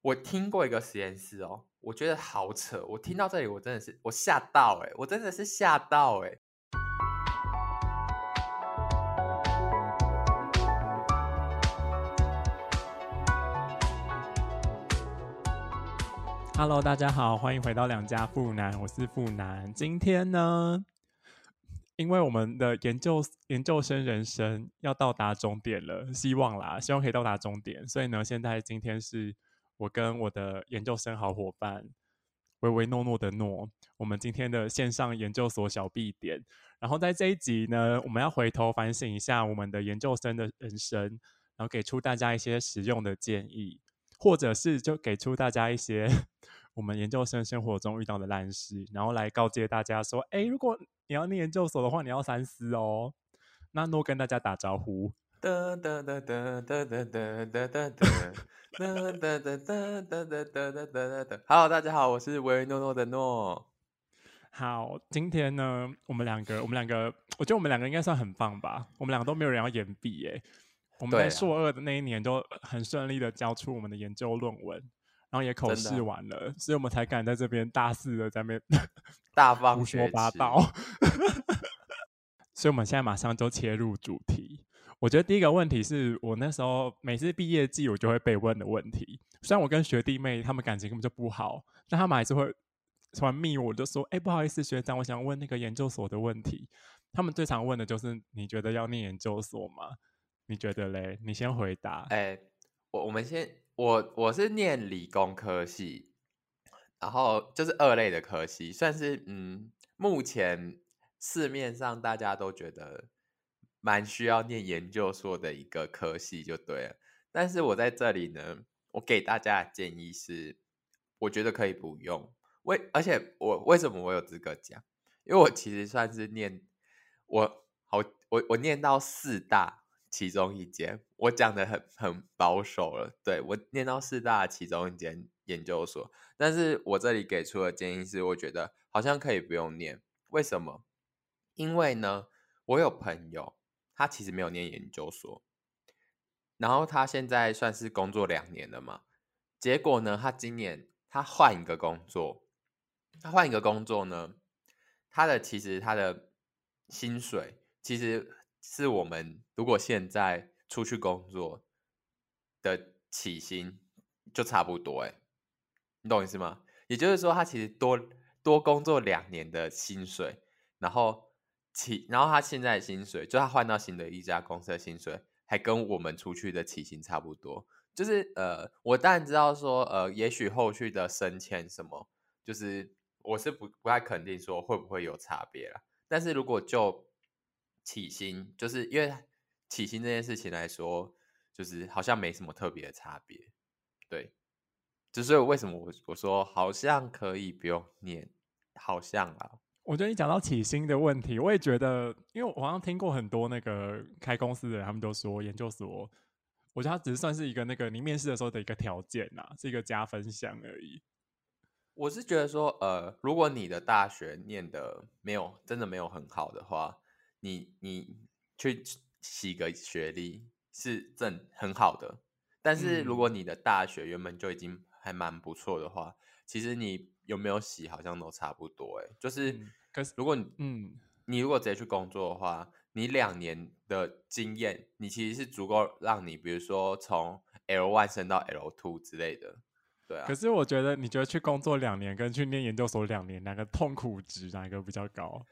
我听过一个实验室哦，我觉得好扯。我听到这里，我真的是我吓到哎，我真的是吓到哎。Hello，大家好，欢迎回到两家富男，我是富男。今天呢，因为我们的研究研究生人生要到达终点了，希望啦，希望可以到达终点。所以呢，现在今天是。我跟我的研究生好伙伴唯唯诺诺的诺，我们今天的线上研究所小 B 点，然后在这一集呢，我们要回头反省一下我们的研究生的人生，然后给出大家一些实用的建议，或者是就给出大家一些 我们研究生生活中遇到的烂事，然后来告诫大家说：哎，如果你要念研究所的话，你要三思哦。那诺跟大家打招呼。哒哒哒哒哒哒哒哒哒哒。哒哒哒哒哒哒哒哒哒哒。Hello，大家好，我是唯唯诺诺的诺。好，今天呢，我们两个，我们两个，我觉得我们两个应该算很棒吧。我们两个都没有人要延毕耶。我们在硕二的那一年都很顺利的交出我们的研究论文，然后也口试完了，所以我们才敢在这边大肆的在那边 大方胡说八道。所以，我们现在马上就切入主题。我觉得第一个问题是我那时候每次毕业季我就会被问的问题。虽然我跟学弟妹他们感情根本就不好，但他们还是会突然密我，就说：“哎，不好意思，学长，我想问那个研究所的问题。”他们最常问的就是：“你觉得要念研究所吗？你觉得嘞？”你先回答。哎，我我们先，我我是念理工科系，然后就是二类的科系，算是嗯，目前市面上大家都觉得。蛮需要念研究所的一个科系就对了，但是我在这里呢，我给大家的建议是，我觉得可以不用。为而且我为什么我有资格讲？因为我其实算是念我好我我念到四大其中一间，我讲的很很保守了。对我念到四大其中一间研究所，但是我这里给出的建议是，我觉得好像可以不用念。为什么？因为呢，我有朋友。他其实没有念研究所，然后他现在算是工作两年了嘛。结果呢，他今年他换一个工作，他换一个工作呢，他的其实他的薪水其实是我们如果现在出去工作的起薪就差不多哎，你懂意思吗？也就是说，他其实多多工作两年的薪水，然后。起，然后他现在的薪水，就他换到新的一家公司的薪水，还跟我们出去的起薪差不多。就是呃，我当然知道说，呃，也许后续的升迁什么，就是我是不不太肯定说会不会有差别啦。但是如果就起薪，就是因为起薪这件事情来说，就是好像没什么特别的差别。对，就是为什么我我说好像可以不用念，好像啊。我觉得你讲到起薪的问题，我也觉得，因为我好像听过很多那个开公司的人，他们都说研究所，我觉得它只是算是一个那个你面试的时候的一个条件呐，是一个加分项而已。我是觉得说，呃，如果你的大学念的没有真的没有很好的话，你你去洗个学历是正很好的。但是如果你的大学原本就已经还蛮不错的话，其实你有没有洗好像都差不多，哎，就是。可是，如果你嗯，你如果直接去工作的话，你两年的经验，你其实是足够让你，比如说从 L one 升到 L two 之类的，对啊。可是我觉得，你觉得去工作两年跟去念研究所两年，哪个痛苦值哪个比较高？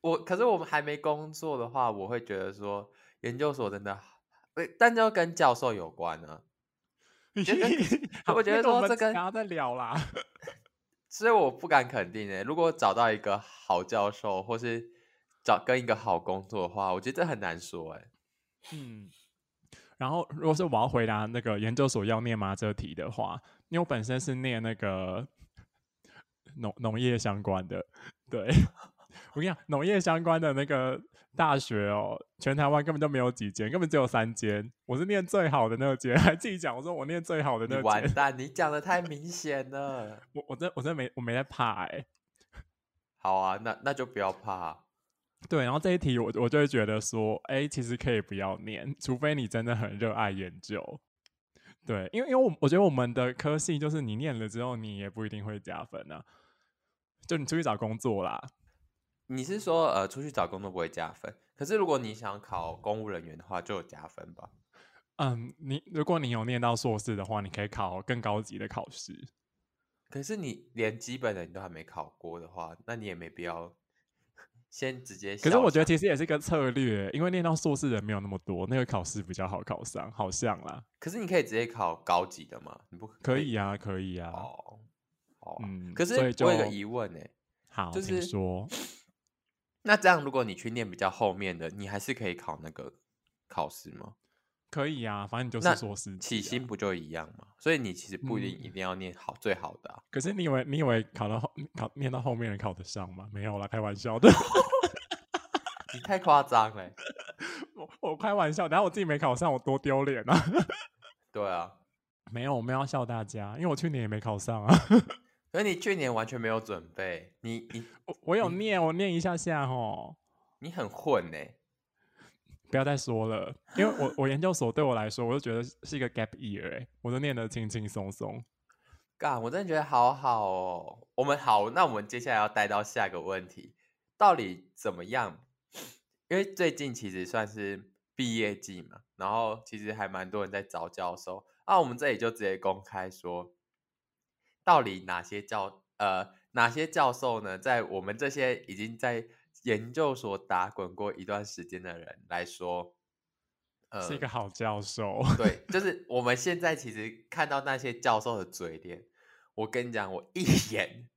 我可是我们还没工作的话，我会觉得说研究所真的，但就跟教授有关呢。我觉得说这个然后再聊啦。所以我不敢肯定诶，如果找到一个好教授，或是找跟一个好工作的话，我觉得这很难说诶。嗯，然后如果是我要回答那个研究所要念吗这题的话，因为我本身是念那个 农农业相关的，对。我跟你讲，农业相关的那个大学哦，全台湾根本就没有几间，根本只有三间。我是念最好的那间，还自己讲，我说我念最好的那间。完蛋，你讲的太明显了。我我真我真没我没在怕哎。好啊，那那就不要怕。对，然后这一题我我就会觉得说，哎，其实可以不要念，除非你真的很热爱研究。对，因为因为我我觉得我们的科系就是你念了之后，你也不一定会加分啊。就你出去找工作啦，你是说呃出去找工作不会加分？可是如果你想考公务人员的话，就有加分吧？嗯，你如果你有念到硕士的话，你可以考更高级的考试。可是你连基本的你都还没考过的话，那你也没必要先直接。可是我觉得其实也是一个策略，因为念到硕士人没有那么多，那个考试比较好考上，好像啦。可是你可以直接考高级的吗？你不可以啊？可以啊。哦，哦，嗯，可是我有一个疑问呢、好，就是请说。那这样如果你去念比较后面的，你还是可以考那个考试吗？可以啊，反正你就是硕士级起啊薪不就一样吗？所以你其实不一定嗯一定要念好最好的啊。可是你以为你以为考到后考念到后面人考得上吗？没有啦，开玩笑的。你太夸张了欸。我我开玩笑，然后我自己没考上，我多丢脸啊！对啊，没有，我们要笑大家，因为我去年也没考上啊。可是你去年完全没有准备，你你我我有念，我念一下下哦。你很混呢、不要再说了，因为我我研究所对我来说，我就觉得是一个 gap year，哎，我都念得轻轻松松。干，我真的觉得好好哦。我们好，那我们接下来要带到下一个问题，到底怎么样？因为最近其实算是毕业季嘛，然后其实还蛮多人在找教授啊。我们这里就直接公开说，到底哪些教呃哪些教授呢，在我们这些已经在研究所打滚过一段时间的人来说，呃，是一个好教授。对，就是我们现在其实看到那些教授的嘴脸，我跟你讲，我一 眼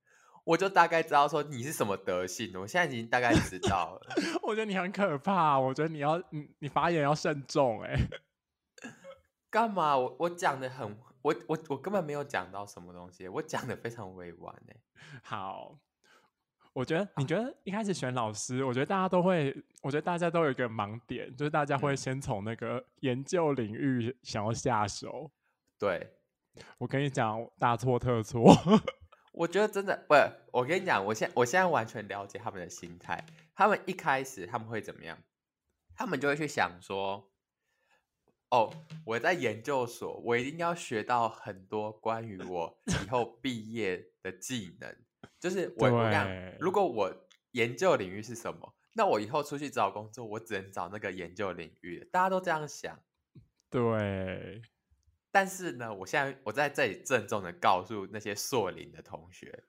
我就大概知道说你是什么德性，我现在已经大概知道了。我觉得你很可怕，我觉得你要你你发言要慎重，哎，干嘛？我我讲的很，我我我根本没有讲到什么东西，我讲的非常委婉哎。好。我觉得，你觉得一开始选老师，我觉得大家都会，我觉得大家都有一个盲点，就是大家会嗯先从那个研究领域想要下手。对，我跟你讲，大错特错。我觉得真的不，我跟你讲，我现我现在完全了解他们的心态。他们一开始他们会怎么样？他们就会去想说，哦，我在研究所，我一定要学到很多关于我以后毕业的技能。就是我我讲，如果我研究领域是什么，那我以后出去找工作，我只能找那个研究领域的。大家都这样想。对，但是呢，我现在我在这里郑重的告诉那些硕林的同学，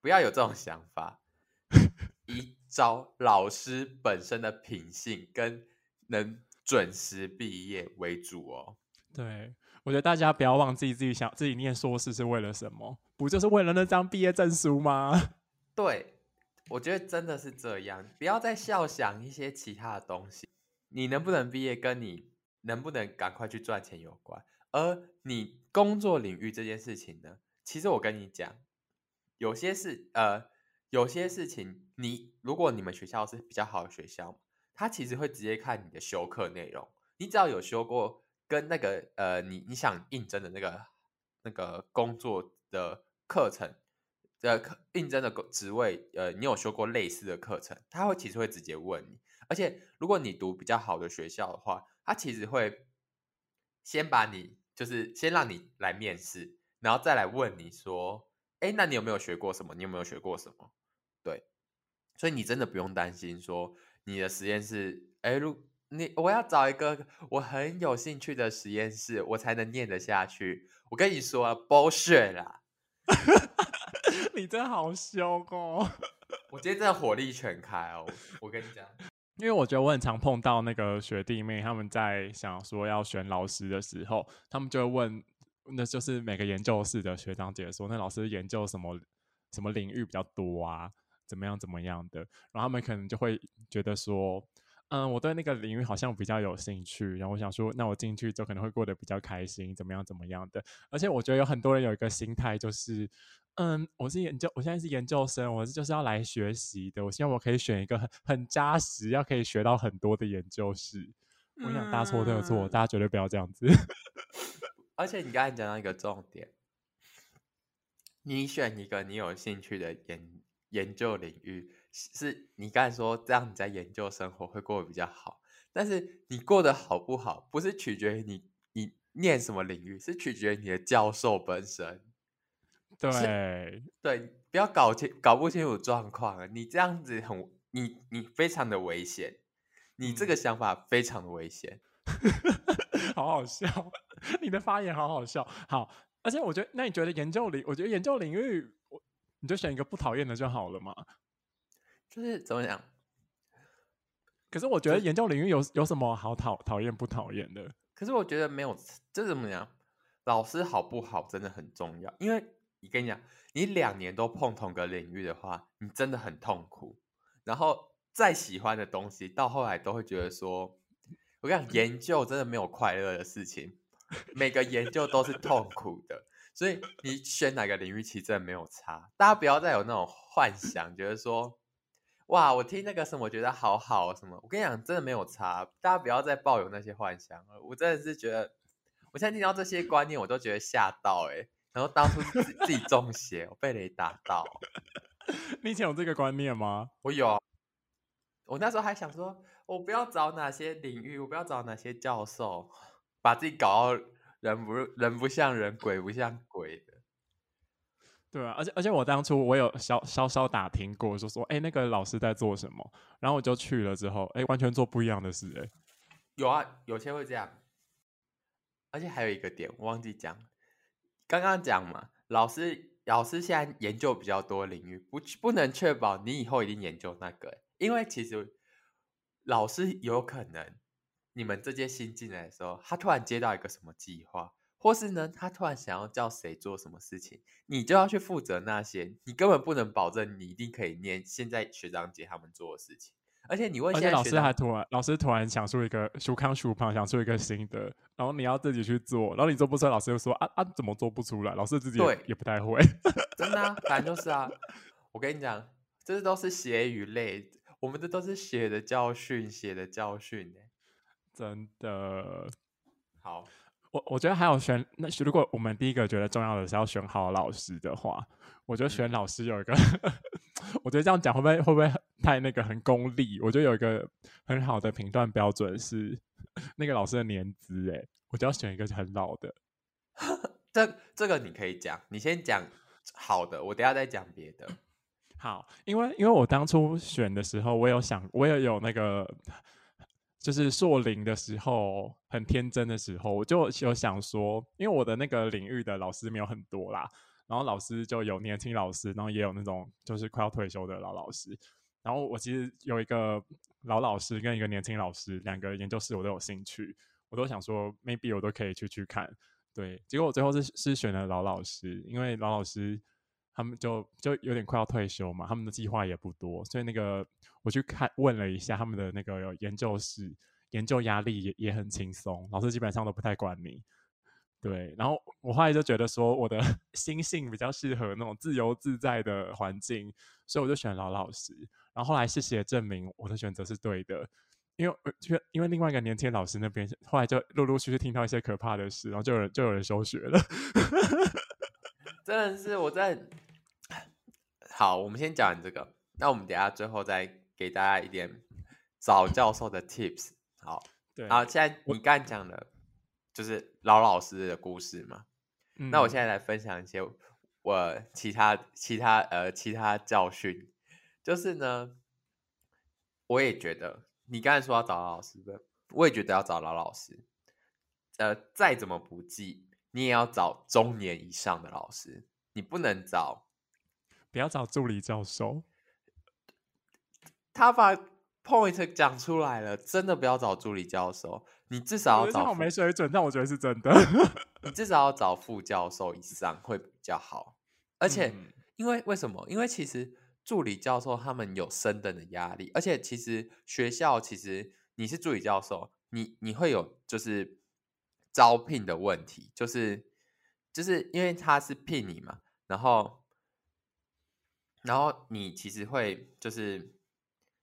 不要有这种想法，以招老师本身的品性跟能准时毕业为主哦。对，我觉得大家不要忘记自己想自己念硕士是为了什么？不就是为了那张毕业证书吗？对，我觉得真的是这样，不要再笑想一些其他的东西。你能不能毕业，跟你能不能赶快去赚钱有关。而你工作领域这件事情呢，其实我跟你讲，有些事呃，有些事情你如果你们学校是比较好的学校，他其实会直接看你的修课内容。你只要有修过跟那个呃，你你想应征的那个那个工作的课程。呃，课应征的职位，呃，你有修过类似的课程，他会其实会直接问你，而且如果你读比较好的学校的话，他其实会先把你就是先让你来面试，然后再来问你说，哎，那你有没有学过什么？你有没有学过什么？对，所以你真的不用担心说你的实验室，哎，如你我要找一个我很有兴趣的实验室，我才能念得下去。我跟你说啊，bullshit 啦。你真好凶哦！我今天真的火力全开哦！我跟你讲，因为我觉得我很常碰到那个学弟妹，他们在想说要选老师的时候，他们就会问，那就是每个研究室的学长姐说，那老师研究什么什么领域比较多啊？怎么样怎么样的？然后他们可能就会觉得说，嗯，我对那个领域好像比较有兴趣，然后我想说，那我进去就可能会过得比较开心，怎么样怎么样的？而且我觉得有很多人有一个心态就是。嗯，我是研究，我现在是研究生，我是就是要来学习的。我希望我可以选一个很很扎实，要可以学到很多的研究室。我想大错特错，嗯大家绝对不要这样子。而且你刚才讲到一个重点，你选一个你有兴趣的研研究领域，是你刚才说这样你在研究生活会过得比较好，但是你过得好不好，不是取决于你你念什么领域，是取决于你的教授本身。对对，不要搞清搞不清楚状况，你这样子很你你非常的危险，你这个想法非常的危险。好好笑，你的发言好好笑。好，而且我觉得，那你觉得研究领，我觉得研究领域，我你就选一个不讨厌的就好了嘛。就是怎么讲？可是我觉得研究领域有有什么好讨讨厌不讨厌的？可是我觉得没有，这怎么讲？老师好不好真的很重要，因为你跟你讲，你两年都碰同个领域的话，你真的很痛苦。然后再喜欢的东西，到后来都会觉得说。我跟你讲，研究真的没有快乐的事情，每个研究都是痛苦的，所以你选哪个领域其实真的没有差。大家不要再有那种幻想，觉得说，哇，我听那个什么觉得好好什么。我跟你讲，真的没有差。大家不要再抱有那些幻想了。我真的是觉得，我现在听到这些观念，我都觉得吓到哎。然后当初自自己中邪，我被雷打到。你以前有这个观念吗？我有。我那时候还想说，我不要找哪些领域，我不要找哪些教授，把自己搞到人不人不像人，鬼不像鬼的。对啊，而且而且我当初我有稍稍稍打听过，就说，哎，那个老师在做什么？然后我就去了之后，哎，完全做不一样的事。哎，有啊，有些会这样。而且还有一个点，我忘记讲，刚刚讲嘛，老师老师现在研究比较多领域，不不能确保你以后一定研究那个。因为其实老师有可能，你们这届新进来的时候，他突然接到一个什么计划，或是呢，他突然想要叫谁做什么事情，你就要去负责那些，你根本不能保证你一定可以念现在学长姐他们做的事情。而且你问，而且老师还突然，老师突然想出一个舒康舒胖，想出一个新的，然后你要自己去做，然后你做不出来，老师又说啊啊，怎么做不出来？老师自己也不太会，真的，啊，反正就是啊，我跟你讲，这都是血与泪。我们这都是血的教训，血的教训真的好。我我觉得还有选，那如果我们第一个觉得重要的是要选好老师的话，我觉得选老师有一个，我觉得这样讲会不会会不会太那个很功利？我觉得有一个很好的评断标准是那个老师的年资，哎，我就要选一个很老的。这这个你可以讲，你先讲好的，我等下再讲别的。好，因为因为我当初选的时候，我有想，我也有那个，就是硕龄的时候，很天真的时候，我就有想说，因为我的那个领域的老师没有很多啦，然后老师就有年轻老师，然后也有那种就是快要退休的老老师，然后我其实有一个老老师跟一个年轻老师，两个研究室我都有兴趣，我都想说，maybe 我都可以去去看，对，结果我最后是是选了老老师，因为老老师。他们就就有点快要退休嘛，他们的计划也不多，所以那个我去看问了一下他们的那个研究室，研究压力也也很轻松，老师基本上都不太管你。对，然后我后来就觉得说我的 心性比较适合那种自由自在的环境，所以我就选老老师。然后后来事实也证明我的选择是对的，因为因为因为另外一个年轻老师那边后来就陆陆续续听到一些可怕的事，然后就有人就有人休学了。真的是我在。好，我们先讲这个。那我们等下最后再给大家一点找教授的 tips。好，对。好，现在你刚讲的，就是老老师的故事嘛。那我现在来分享一些我其他其他呃其他教训。就是呢，我也觉得你刚才说要找老师的，我也觉得要找老老师。呃，再怎么不济，你也要找中年以上的老师，你不能找。不要找助理教授，他把 point 讲出来了，真的不要找助理教授，你至少要找没水准，但我觉得是真的，你 至少要找副教授以上会比较好。而且，因为为什么？因为其实助理教授他们有升等的压力，而且其实学校其实你是助理教授，你你会有就是招聘的问题，就是就是因为他是聘你嘛，然后。然后你其实会就是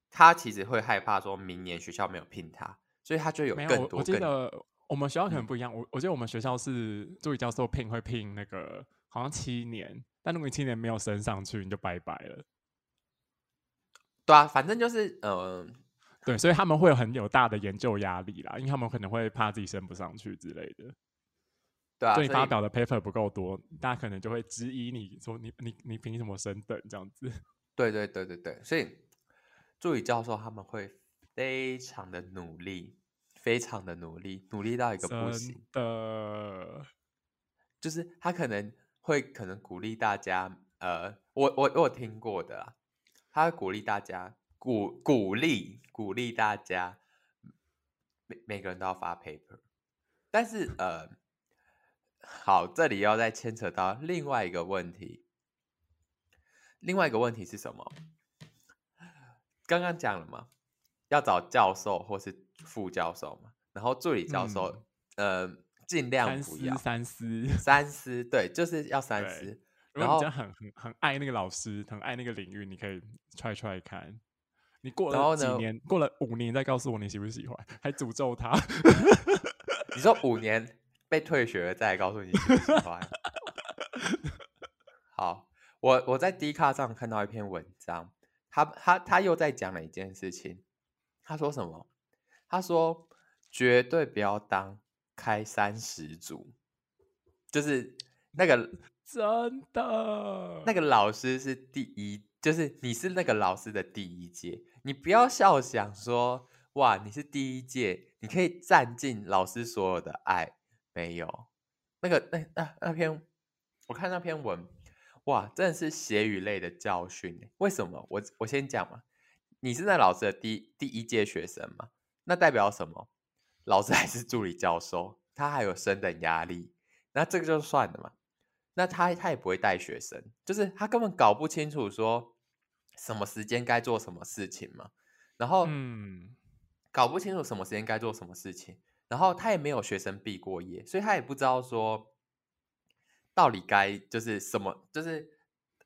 他其实会害怕说明年学校没有聘他，所以他就有更多。我记得我们学校可能不一样，我我记得我们学校是助理教授聘会聘那个好像七年，但如果你七年没有升上去，你就拜拜了。对啊，反正就是呃，对，所以他们会有很有大的研究压力啦，因为他们可能会怕自己升不上去之类的。对啊，就你所以发表的 paper 不够多，大家可能就会质疑你说你你你凭什么升等这样子？对对对对对，所以助理教授他们会非常的努力，非常的努力，努力到一个不行。的，就是他可能会可能鼓励大家，呃，我我我有听过的啦，他会鼓励大家，鼓鼓励鼓励大家，每每个人都要发 paper，但是呃，好，这里要再牵扯到另外一个问题，另外一个问题是什么？刚刚讲了嘛，要找教授或是副教授嘛，然后助理教授，呃，尽量不要三思。三思，对，就是要三思。如然后很很很爱那个老师，很爱那个领域，你可以 try try 看。你过了几年，过了五年再告诉我你喜不喜欢，还诅咒他。你说五年被退学了，再来告诉你喜不喜欢。好，我我在 D 卡上看到一篇文章，他他他又在讲了一件事情。他说什么？他说绝对不要当开山始祖，就是那个 真的，那个老师是第一，就是你是那个老师的第一届，你不要笑想说哇，你是第一届，你可以占尽老师所有的爱，没有那个那那那篇，我看那篇文，哇，真的是血与泪的教训欸。为什么？我我先讲嘛，你是那老师的第第一届学生嘛，那代表什么？老师还是助理教授，他还有升等压力，那这个就算了嘛。那他他也不会带学生，就是他根本搞不清楚说什么时间该做什么事情嘛，然后嗯，搞不清楚什么时间该做什么事情，然后他也没有学生毕过业，所以他也不知道说到底该就是什么，就是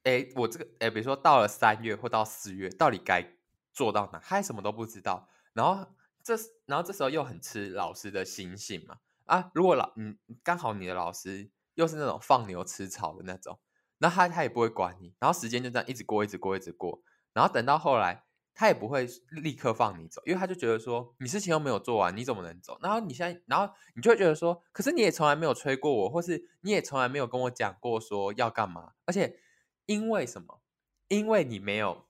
哎，我这个哎，比如说到了三月或到四月，到底该做到哪，他还什么都不知道，然后这然后这时候又很吃老师的心性嘛，啊，如果老嗯刚好你的老师又是那种放牛吃草的那种，那他他也不会管你，然后时间就这样一直过，一直过，一直过，然后等到后来。他也不会立刻放你走，因为他就觉得说你事情又没有做完，你怎么能走？然后你现在，然后你就会觉得说，可是你也从来没有催过我，或是你也从来没有跟我讲过说要干嘛，而且因为什么？因为你没有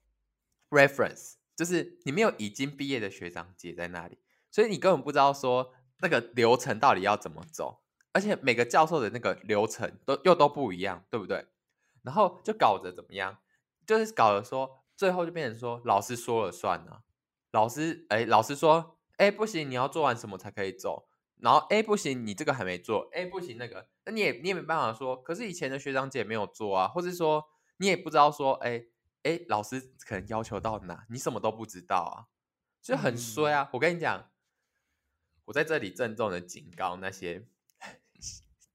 reference，就是你没有已经毕业的学长姐在那里，所以你根本不知道说那个流程到底要怎么走，而且每个教授的那个流程都又都不一样，对不对？然后就搞得怎么样？就是搞得说。最后就变成说，老师说了算啊。老师，哎，老师说，哎，不行，你要做完什么才可以走。然后，哎，不行，你这个还没做。哎，不行，那个，那你也你也没办法说。可是以前的学长姐没有做啊，或是说你也不知道说，哎哎，老师可能要求到哪，你什么都不知道啊，就很衰啊。我跟你讲，我在这里郑重的警告那些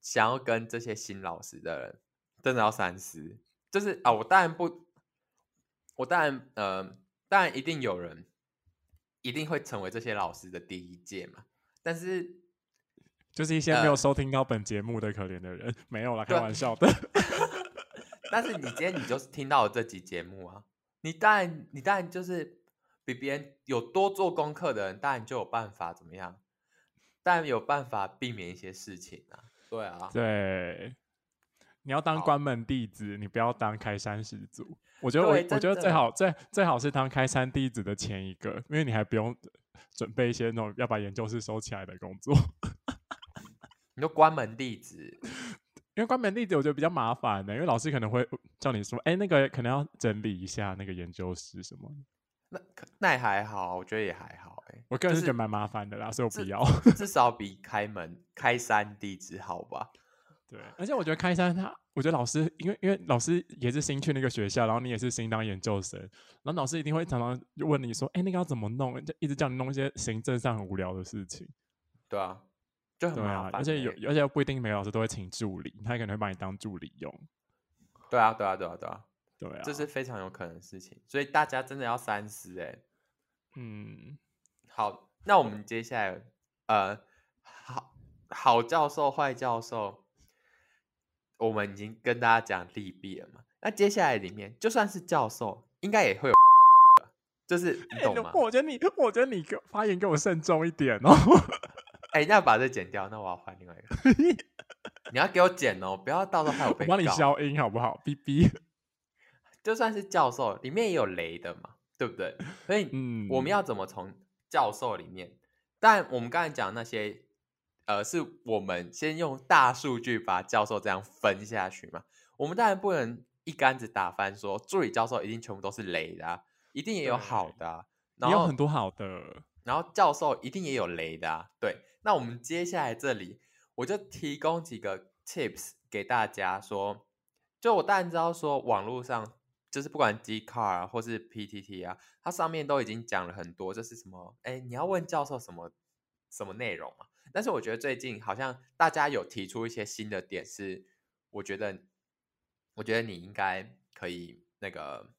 想要跟这些新老师的人，真的要三思。就是啊，我当然不。我当然，呃，当然一定有人一定会成为这些老师的第一届嘛。但是，就是一些没有收听到本节目的可怜的人，没有啦，开玩笑的。但是你今天你就是听到了这集节目啊，你当然你当然就是比别人有多做功课的人，当然就有办法怎么样？当然有办法避免一些事情啊。对啊，对，你要当关门弟子，你不要当开山始祖。我觉得我我觉得最好最最好是当开山弟子的前一个，因为你还不用准备一些那种要把研究室收起来的工作。你说关门弟子，因为关门弟子我觉得比较麻烦的，因为老师可能会叫你说，哎，那个可能要整理一下那个研究室什么。那那也还好，我觉得也还好。哎，我个人是觉得蛮麻烦的啦，所以我不要。至少比开门开山弟子好吧？对，而且我觉得开山他。我觉得老师，因为因为老师也是新去那个学校，然后你也是新当研究生，然后老师一定会常常问你说：“哎，那个要怎么弄？”就一直叫你弄一些行政上很无聊的事情。对啊，就很麻烦。而且有，而且不一定每个老师都会请助理，他可能会把你当助理用。对啊，对啊，对啊，对啊，对啊，这是非常有可能的事情，所以大家真的要三思。哎，嗯，好，那我们接下来，呃，好好教授，坏教授。我们已经跟大家讲利弊了嘛？那接下来里面就算是教授，应该也会有，就是你懂吗？我觉得你，我觉得你发言给我慎重一点哦。哎，那把这剪掉，那我要换另外一个。你要给我剪哦，不要到时候还有被我帮你消音好不好？哔哔。就算是教授，里面也有雷的嘛，对不对？所以，嗯我们要怎么从教授里面？但我们刚才讲那些，呃，是我们先用大数据把教授这样分下去嘛。我们当然不能一竿子打翻说助理教授一定全部都是雷的、啊，一定也有好的、啊，然后也有很多好的。然后教授一定也有雷的啊。对，那我们接下来这里我就提供几个 tips 给大家说，就我当然知道说网络上就是不管 d c a r 啊或是 PTT 啊，它上面都已经讲了很多，就是什么？哎，你要问教授什么什么内容嘛？但是我觉得最近好像大家有提出一些新的点，是我觉得我觉得你应该可以那个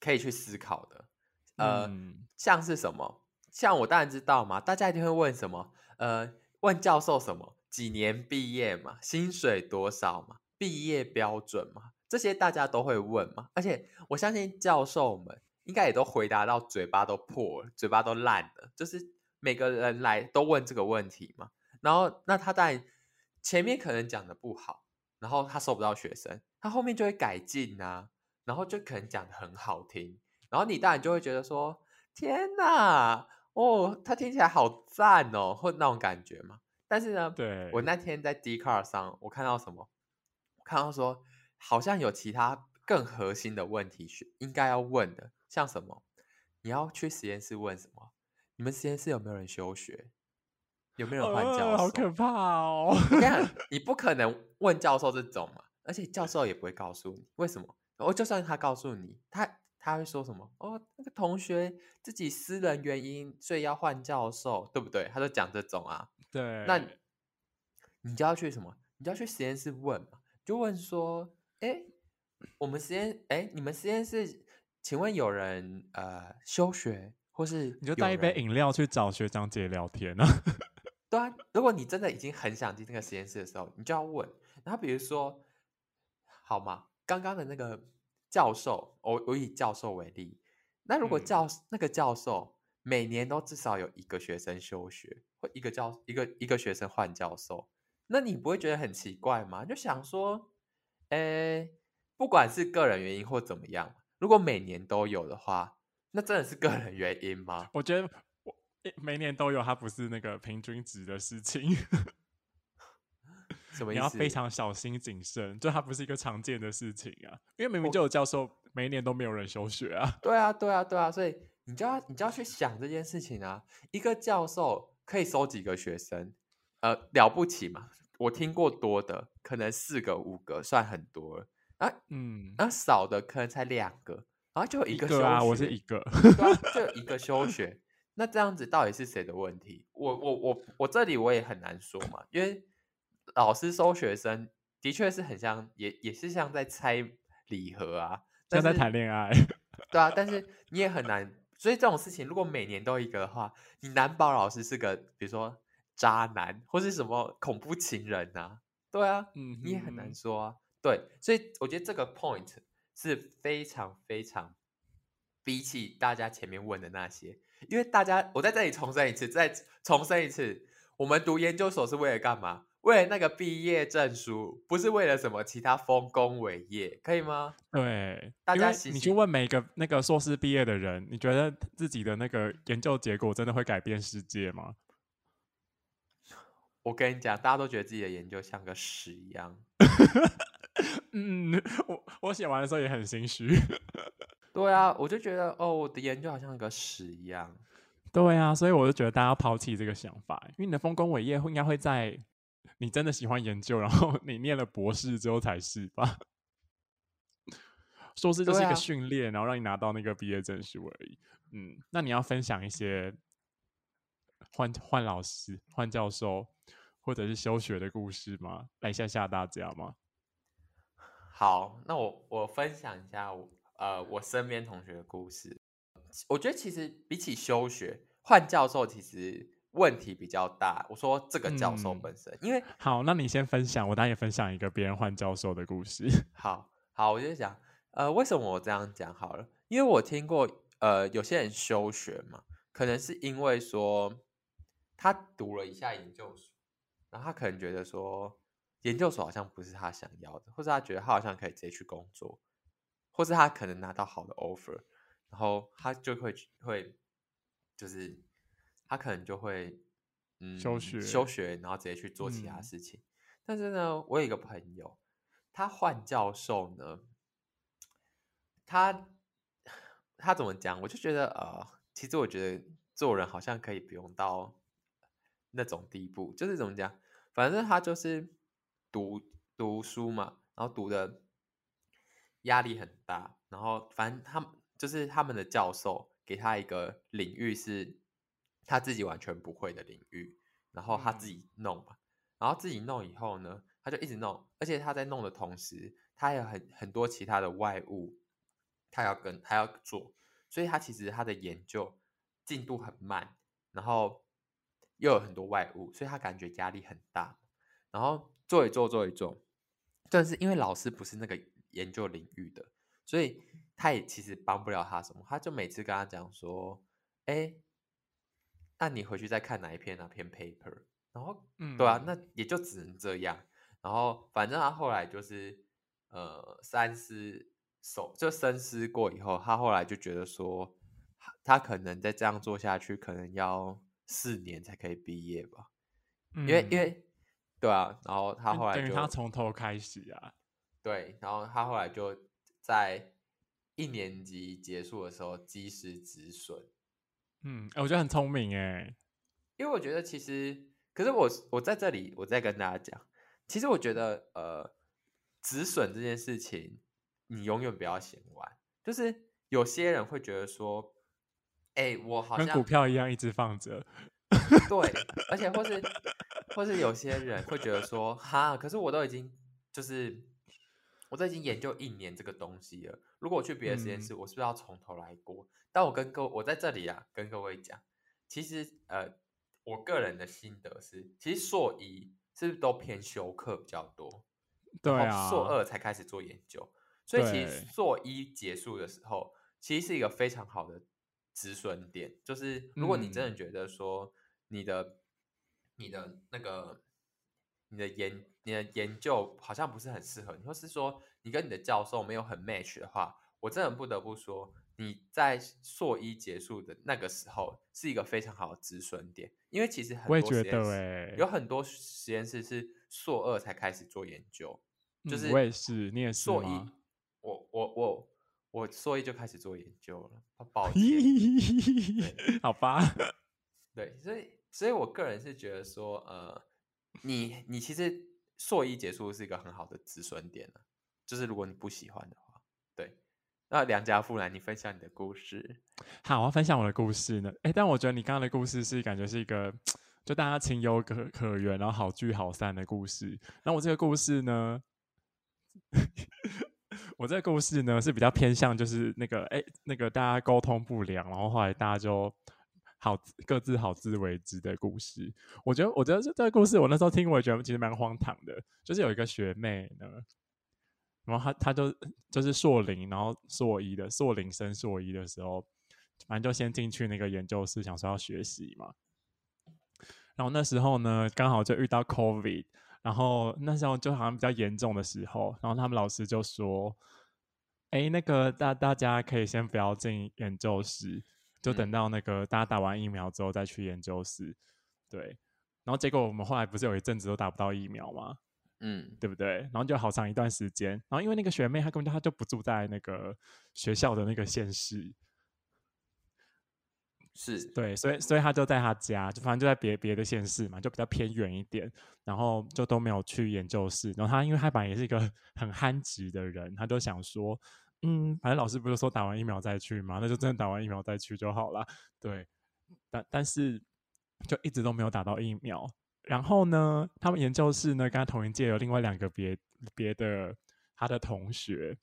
可以去思考的。呃，嗯像是什么？像我当然知道嘛，大家一定会问什么？呃，问教授什么？几年毕业嘛？薪水多少嘛？毕业标准嘛？这些大家都会问嘛。而且我相信教授们应该也都回答到嘴巴都破了，嘴巴都烂了，就是每个人来都问这个问题嘛。然后那他当然前面可能讲的不好，然后他收不到学生，他后面就会改进啊，然后就可能讲的很好听。然后你当然就会觉得说：“天哪，哦，他听起来好赞哦，或那种感觉嘛。”但是呢，对，我那天在 d c a r 上，我看到什么？我看到说好像有其他更核心的问题是应该要问的，像什么？你要去实验室问什么？你们实验室有没有人休学？有没有人换教授？呃好可怕哦！你不可能问教授这种嘛，而且教授也不会告诉你为什么。哦，就算他告诉你，他他会说什么？哦，那个同学自己私人原因，所以要换教授，对不对？他就讲这种啊。对，那你就要去什么？你就要去实验室问嘛，就问说，哎，我们实验，哎，你们实验室，请问有人呃休学，或是你就带一杯饮料去找学长姐聊天啊。对啊，如果你真的已经很想进那个实验室的时候，你就要问。然后比如说，好吗？刚刚的那个教授，我我以教授为例，那如果嗯教、那个教授每年都至少有一个学生休学，或一个教一个一个学生换教授，那你不会觉得很奇怪吗？就想说，诶，不管是个人原因或怎么样，如果每年都有的话，那真的是个人原因吗？我觉得我每年都有，它不是那个平均值的事情。什么意思？你要非常小心谨慎，就它不是一个常见的事情啊。因为明明就有教授每一年都没有人休学啊。对啊，对啊，对啊，所以你就要你就要去想这件事情啊。一个教授可以收几个学生？呃，了不起嘛？我听过多的，可能四个、五个算很多了。啊，嗯，然后少的可能才两个，然后就一个休学。啊，我是一个。对啊，就一个休学。那这样子到底是谁的问题？我我我我这里我也很难说嘛，因为老师收学生的确是很像，也也是像在拆礼盒啊，像在谈恋爱。对啊，但是 你也很难，所以这种事情如果每年都一个的话，你难保老师是个比如说渣男或是什么恐怖情人啊，对啊，嗯，你也很难哼说啊。对，所以我觉得这个 point 是非常非常比起大家前面问的那些，因为大家我在这里重申一次，再重申一次，我们读研究所是为了干嘛？为了那个毕业证书，不是为了什么其他丰功伟业，可以吗？对，大家你去问每个那个硕士毕业的人，你觉得自己的那个研究结果真的会改变世界吗？我跟你讲，大家都觉得自己的研究像个屎一样。嗯，我我写完的时候也很心虚。对啊，我就觉得哦，我的研究好像一个屎一样。对啊，所以我就觉得大家要抛弃这个想法，因为你的丰功伟业会应该会在你真的喜欢研究，然后你念了博士之后才是吧？硕士就是一个训练，然后让你拿到那个毕业证书而已。嗯，那你要分享一些换换老师、换教授或者是休学的故事吗？来吓吓大家吗？好，那我我分享一下我呃我身边同学的故事。我觉得其实比起休学，换教授其实问题比较大。我说这个教授嗯本身，因为好，那你先分享，我当然也分享一个别人换教授的故事。好好，我就讲，呃，为什么我这样讲好了？因为我听过，呃，有些人休学嘛，可能是因为说他读了一下研究所，然后他可能觉得说研究所好像不是他想要的，或是他觉得他好像可以直接去工作，或是他可能拿到好的 offer，然后他就会会就是他可能就会嗯休学休学，然后直接去做其他嗯事情。但是呢，我有一个朋友，他换教授呢，他他怎么讲？我就觉得呃，其实我觉得做人好像可以不用到那种地步，就是怎么讲，反正他就是读读书嘛，然后读的压力很大，然后反正他们就是他们的教授给他一个领域是他自己完全不会的领域，然后他自己弄嘛，然后自己弄以后呢，他就一直弄，而且他在弄的同时，他还有很很多其他的外物，他要跟他要做，所以他其实他的研究进度很慢，然后又有很多外物，所以他感觉压力很大，然后做一做做一做，但是因为老师不是那个研究领域的，所以他也其实帮不了他什么，他就每次跟他讲说，哎，那你回去再看哪一篇哪篇 paper，然后嗯，对啊，那也就只能这样。然后反正他后来就是呃三思手就深思过以后，他后来就觉得说，他可能再这样做下去，可能要四年才可以毕业吧。因因为因为对啊，然后他后来就等于他从头开始啊。对，然后他后来就在一年级结束的时候及时止损。嗯，哎我觉得很聪明哎。因为我觉得其实，可是我我在这里，我再跟大家讲，其实我觉得呃，止损这件事情，你永远不要嫌晚。就是有些人会觉得说，哎，我好像跟股票一样一直放着。对，而且或是或是有些人会觉得说，哈，可是我都已经就是我都已经研究一年这个东西了，如果我去别的实验嗯室，我是不是要从头来过？但我跟各我在这里啊，跟各位讲，其实呃，我个人的心得是，其实硕一是不是都偏修课比较多？对啊，硕二才开始做研究，所以其实对硕一结束的时候，其实是一个非常好的止损点。就是如果你真的嗯觉得说你的、你的那个、你的研、你的研究好像不是很适合你，或是说你跟你的教授没有很 match 的话，我真的不得不说，你在硕一结束的那个时候是一个非常好的止损点，因为其实很多实验室得哎，有很多实验室是硕二才开始做研究，就是嗯我也是，你也是硕一吗？，我我我我硕一就开始做研究了，抱。好吧，对，所以所以我个人是觉得说，呃，你你其实硕一结束是一个很好的止损点了，就是如果你不喜欢的话，对。那良家富来，你分享你的故事。好，我要分享我的故事呢。哎，但我觉得你刚刚的故事是感觉是一个，就大家情有可可原，然后好聚好散的故事。那我这个故事呢，我这个故事呢是比较偏向就是那个哎，那个大家沟通不良，然后后来大家就好各自好自为之的故事。我觉得，我觉得这这个故事我那时候听，我也觉得其实蛮荒唐的。就是有一个学妹呢，然后她她就就是硕零，然后硕一的硕零升硕一的时候，反正就先进去那个研究室，想说要学习嘛。然后那时候呢，刚好就遇到 COVID，然后那时候就好像比较严重的时候，然后他们老师就说：“哎，那个大大家可以先不要进研究室，就等嗯到那个大家打完疫苗之后再去研究室。”对。然后结果我们后来不是有一阵子都打不到疫苗吗？嗯对不对？然后就好长一段时间，然后因为那个学妹她根本就她就不住在那个学校的那个县市，是，对，所以所以她就在她家，就反正就在别别的县市嘛，就比较偏远一点，然后就都没有去研究室。然后她因为她本来也是一个很憨直的人，她就想说，嗯，反正老师不是说打完疫苗再去嘛，那就真的打完疫苗再去就好了。对，但但是就一直都没有打到疫苗。然后呢，他们研究室呢跟他同一届有另外两个别别的他的同学，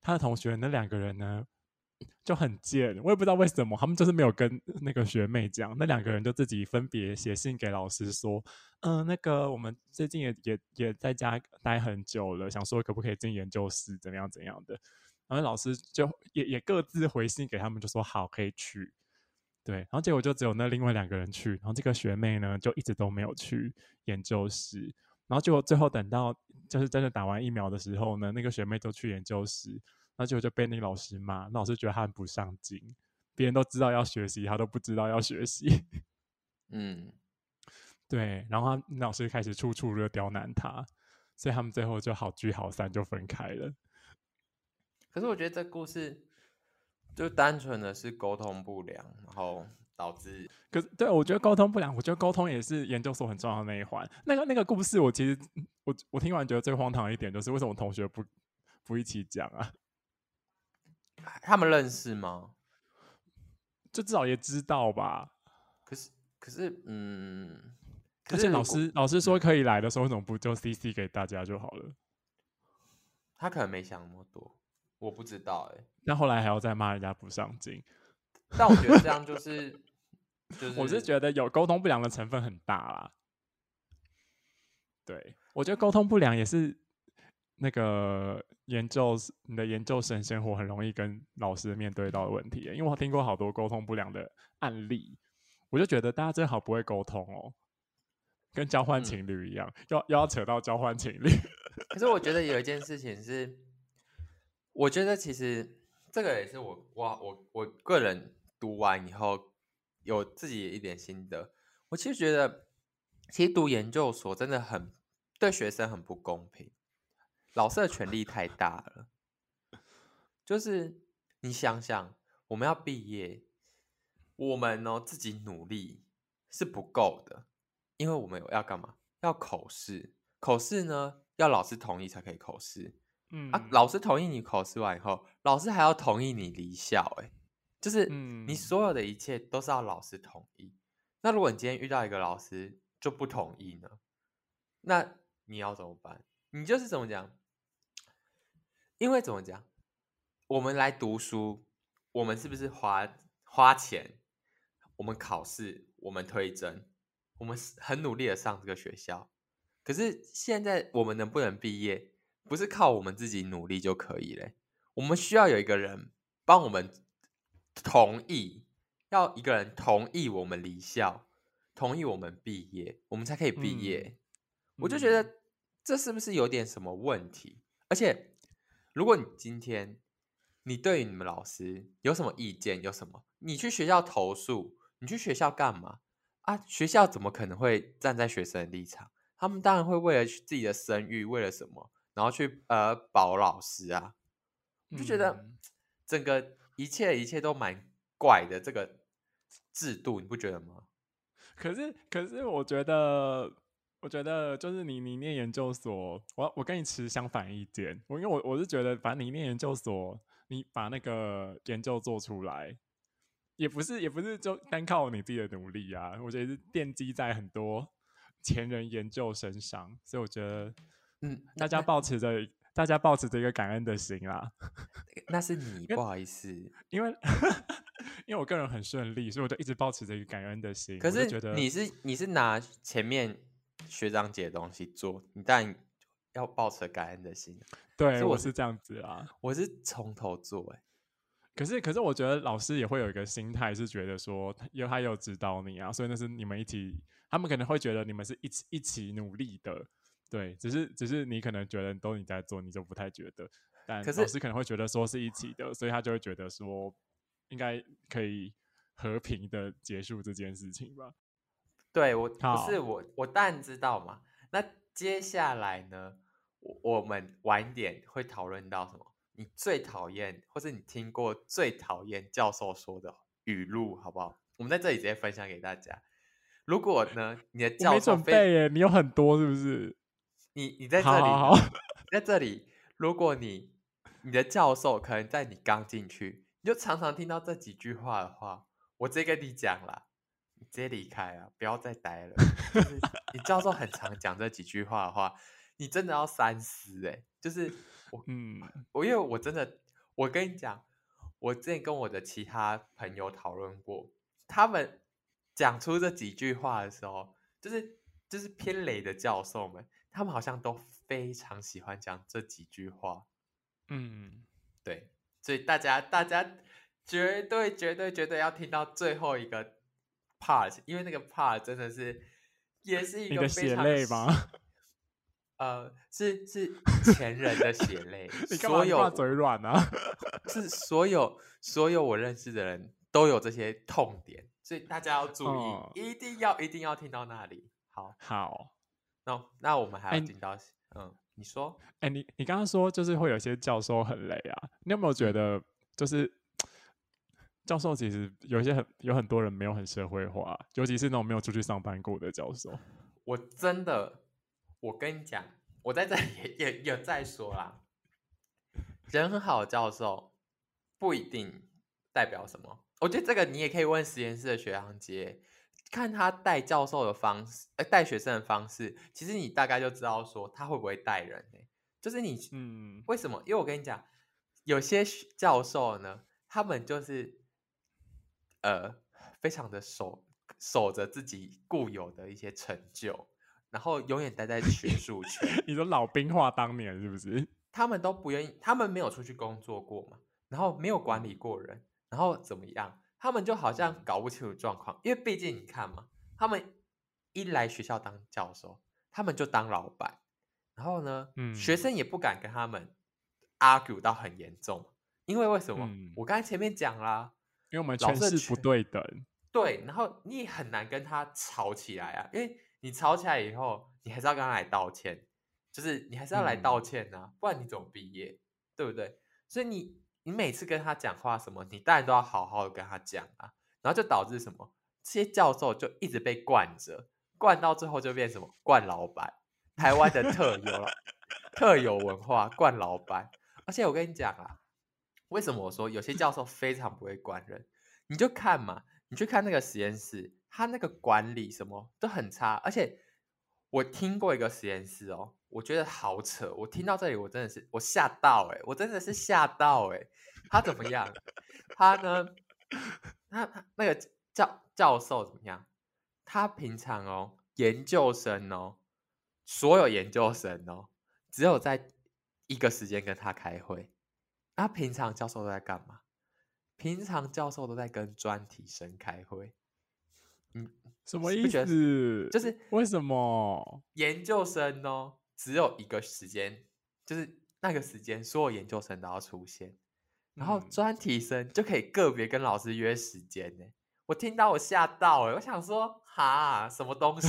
他的同学那两个人呢就很贱，我也不知道为什么，他们就是没有跟那个学妹讲，那两个人就自己分别写信给老师说，嗯、那个我们最近也也也在家待很久了，想说可不可以进研究室，怎么样怎样的，然后老师就也也各自回信给他们，就说好可以去。对，然后结果就只有那另外两个人去，然后这个学妹呢就一直都没有去研究室，然后结果最后等到就是真的打完疫苗的时候呢，那个学妹就去研究室，然后结果就被那个老师骂，那老师觉得她很不上进，别人都知道要学习，她都不知道要学习，嗯，对，然后他老师开始处处的刁难她，所以他们最后就好聚好散，就分开了。可是我觉得这故事就单纯的是沟通不良，然后导致可是，对我觉得沟通不良，我觉得沟通也是研究所很重要的那一环。那个那个故事，我其实我我听完觉得最荒唐的一点就是，为什么同学不不一起讲啊？他们认识吗？就至少也知道吧。可是可是嗯，而且老可是老师老师说可以来的时候，为什么不就 CC 给大家就好了？他可能没想那么多，我不知道哎、那后来还要再骂人家不上进，但我觉得这样就是 就是，我是觉得有沟通不良的成分很大啦。对，我觉得沟通不良也是那个研究你的研究生生活很容易跟老师面对到的问题耶，因为我听过好多沟通不良的案例，我就觉得大家真好不会沟通哦，跟交换嗯情侣一样，要又要扯到交换情侣。可是我觉得有一件事情是，我觉得其实这个也是我我我我个人读完以后有自己一点心得。我其实觉得，其实读研究所真的很对学生很不公平，老师的权力太大了。就是你想想，我们要毕业，我们呢自己努力是不够的，因为我们有要干嘛？要口试，口试呢要老师同意才可以口试嗯啊。老师同意你考试完以后，老师还要同意你离校、欸，就是你嗯所有的一切都是要老师同意。那如果你今天遇到一个老师就不同意呢？那你要怎么办？你就是怎么讲？因为怎么讲？我们来读书，我们是不是花花钱？我们考试，我们推甄，我们是很努力的上这个学校。可是现在我们能不能毕业，不是靠我们自己努力就可以嘞。我们需要有一个人帮我们同意，要一个人同意我们离校，同意我们毕业，我们才可以毕业。我就觉嗯得这是不是有点什么问题？而且，如果你今天你对于你们老师有什么意见，有什么，你去学校投诉，你去学校干嘛啊？学校怎么可能会站在学生的立场？他们当然会为了自己的声誉，为了什么，然后去呃保老师啊。就觉得嗯整个一切一切都蛮怪的，这个制度你不觉得吗？可是，可是，我觉得，我觉得就是你，你念研究所，我我跟你持相反意见。我因为我我是觉得，反正你念研究所，你把那个研究做出来，也不是也不是就单靠你自己的努力啊。我觉得是奠基在很多前人研究身上，所以我觉得嗯，大家保持着大家保持着一个感恩的心啦。那是你不好意思。因为因为我个人很顺利，所以我就一直保持着一个感恩的心。可是觉得你是你是拿前面学长姐的东西做，你当然要抱持感恩的心。对我我是这样子啊。我是从头做、欸，可是，可是我觉得老师也会有一个心态，是觉得说，因为他有指导你啊，所以那是你们一起，他们可能会觉得你们是一起一起努力的，对，只是只是你可能觉得都你在做，你就不太觉得，但老师可能会觉得说是一起的，所以他就会觉得说，应该可以和平的结束这件事情吧。对我不是我，我当然知道嘛。那接下来呢，我我们晚点会讨论到什么？你最讨厌，或是你听过最讨厌教授说的语录，好不好？我们在这里直接分享给大家。如果呢，你的教授没准备耶，你有很多是不是？你你在这里，好好好你在这里，如果你你的教授可能在你刚进去，你就常常听到这几句话的话，我直接跟你讲啦，你直接离开啊，不要再待了。就是你教授很常讲这几句话的话，你真的要三思哎、就是我嗯我因为我真的，我跟你讲，我之前跟我的其他朋友讨论过，他们讲出这几句话的时候，就是就是偏雷的教授们，他们好像都非常喜欢讲这几句话。嗯，对，所以大家大家绝对绝对绝对要听到最后一个 part，因为那个 part 真的是也是一你的血个非常泪吗？呃，是是前人的血泪，所有挂嘴软啊？是所有所有我认识的人都有这些痛点，所以大家要注意，哦一定要一定要听到那里。好，好，那那我们还哎要听到，嗯，你说，哎、你你刚刚说就是会有些教授很累啊，你有没有觉得就是教授其实有一些很有很多人没有很社会化，尤其是那种没有出去上班过的教授。我真的，我跟你讲，我在这里也也也在说啦，人很好教授不一定代表什么。我觉得这个你也可以问实验室的学长姐，看他带教授的方式，呃，带学生的方式，其实你大概就知道说他会不会带人、欸、就是你嗯，为什么？因为我跟你讲，有些学教授呢，他们就是呃，非常的守守着自己固有的一些成就，然后永远待在学术圈。你说老兵话当年是不是？他们都不愿意，他们没有出去工作过嘛，然后没有管理过人，然后怎么样？他们就好像搞不清楚状况，因为毕竟你看嘛，他们一来学校当教授，他们就当老板，然后呢，嗯学生也不敢跟他们 argue 到很严重，因为为什么？嗯我刚才前面讲啦，因为我们老是权势不权对等。对，然后你也很难跟他吵起来啊，因为你吵起来以后，你还是要跟他来道歉，就是你还是要来嗯道歉呐、不然你怎么毕业，对不对？所以你你每次跟他讲话什么，你当然都要好好的跟他讲啊，然后就导致什么，这些教授就一直被惯着，惯到最后就变什么惯老板，台湾的特有特有文化惯老板，而且我跟你讲啊，为什么我说有些教授非常不会管人？你就看嘛，你去看那个实验室，他那个管理什么都很差，而且我听过一个实验室哦，我觉得好扯，我听到这里我真的是我吓到哎、我真的是吓到哎、他怎么样？他呢？他他那个教教授怎么样？他平常哦，研究生哦，所有研究生哦，只有在一个时间跟他开会。那平常教授都在干嘛？平常教授都在跟专题生开会。嗯，什么意思？就是为什么？研究生哦，只有一个时间，就是那个时间，所有研究生都要出现，然后嗯专题生就可以个别跟老师约时间呢。我听到我吓到哎，我想说哈什么东西？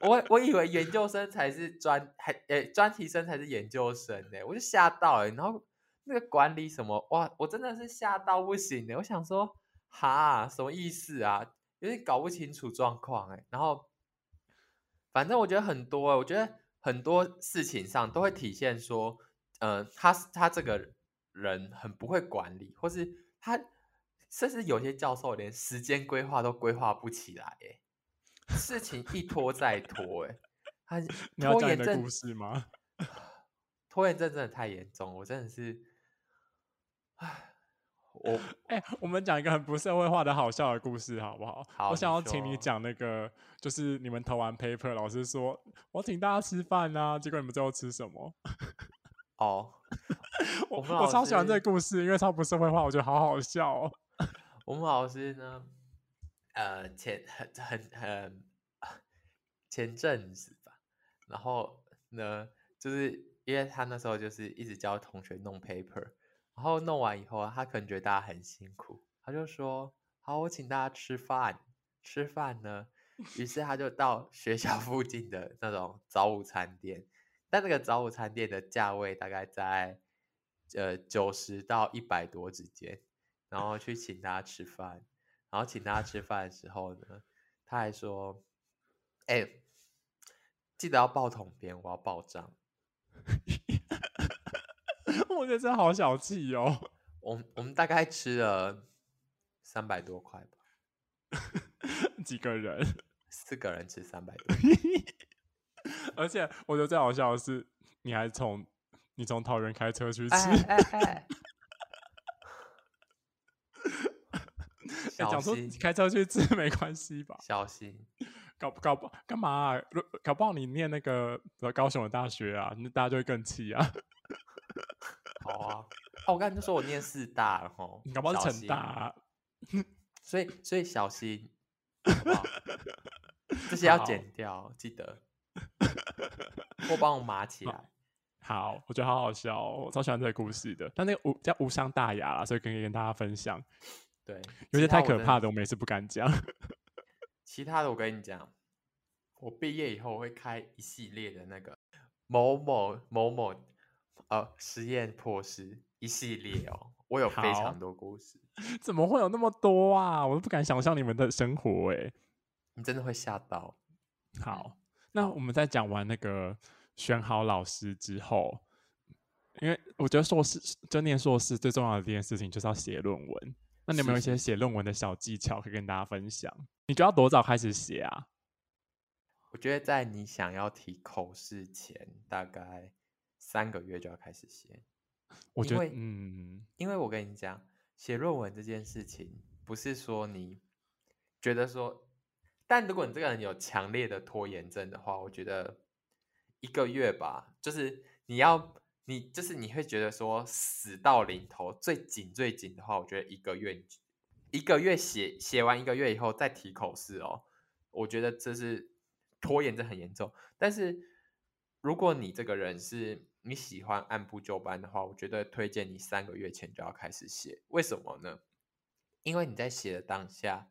我我以为研究生才是专还诶专题生才是研究生呢，我就吓到哎，然后那个管理什么哇，我真的是吓到不行的。我想说哈什么意思啊？有点搞不清楚状况哎，然后反正我觉得很多欸，我觉得很多事情上都会体现说，呃，他他这个人很不会管理，或是他甚至有些教授连时间规划都规划不起来，哎，事情一拖再拖，哎，他 拖延症吗？拖延症真的太严重，我真的是，唉，我 哎、我们讲一个很不社会化的好笑的故事，好不好？好我想要请你说讲那个，就是你们投完 paper，老师说我请大家吃饭啊，结果你们最后吃什么？哦，我我我超喜欢这师个故事，因为超不社会化，我觉得好好笑哦。我们老师呢，呃，前很很很前阵子吧，然后呢，就是因为他那时候就是一直教同学弄 paper，然后弄完以后啊，他可能觉得大家很辛苦，他就说：“好，我请大家吃饭。”吃饭呢，于是他就到学校附近的那种早午餐店，但那个早午餐店的价位大概在呃九十到一百多之间。然后去请大家吃饭，然后请大家吃饭的时候呢，他还说：“哎、记得要报统编，我要报账。我觉得真的好小气哦。我我们大概吃了三百多块吧，几个人，四个人吃三百多，而且我觉得最好笑的是，你还从你从桃园开车去吃，哎哎哎，哎小心开车去吃没关系吧？小心，搞搞不干嘛搞不好你念那个高雄的大学啊，那大家就会更气啊。好啊，哦，我刚才就说我念四大了吼，你搞不好是成大啊、所以所以小心，好不好这些要剪掉，记得，或帮我码起来。好，我觉得好好笑、哦，我超喜欢这个故事的。但那个无叫无伤大雅啦，所以可以跟大家分享。对，有些太可怕的，我们也是不敢讲。其他的我跟你讲，我毕业以后会开一系列的那个某某某某呃实验破事一系列哦，我有非常多故事，怎么会有那么多啊？我都不敢想象你们的生活哎、你真的会吓到。好，那我们在讲完那个选好老师之后，因为我觉得硕士就念硕士最重要的一件事情就是要写论文。那你有没有一些写论文的小技巧可以跟大家分享？你觉得要多早开始写啊？我觉得在你想要提口试前，大概三个月就要开始写，我觉得，嗯，因为我跟你讲，写论文这件事情，不是说你觉得说，但如果你这个人有强烈的拖延症的话，我觉得一个月吧，就是你要你就是你会觉得说死到临头最紧最紧的话，我觉得一个月一个月写写完一个月以后再提口试哦，我觉得这是拖延症很严重。但是如果你这个人是你喜欢按部就班的话，我觉得推荐你三个月前就要开始写。为什么呢？因为你在写的当下，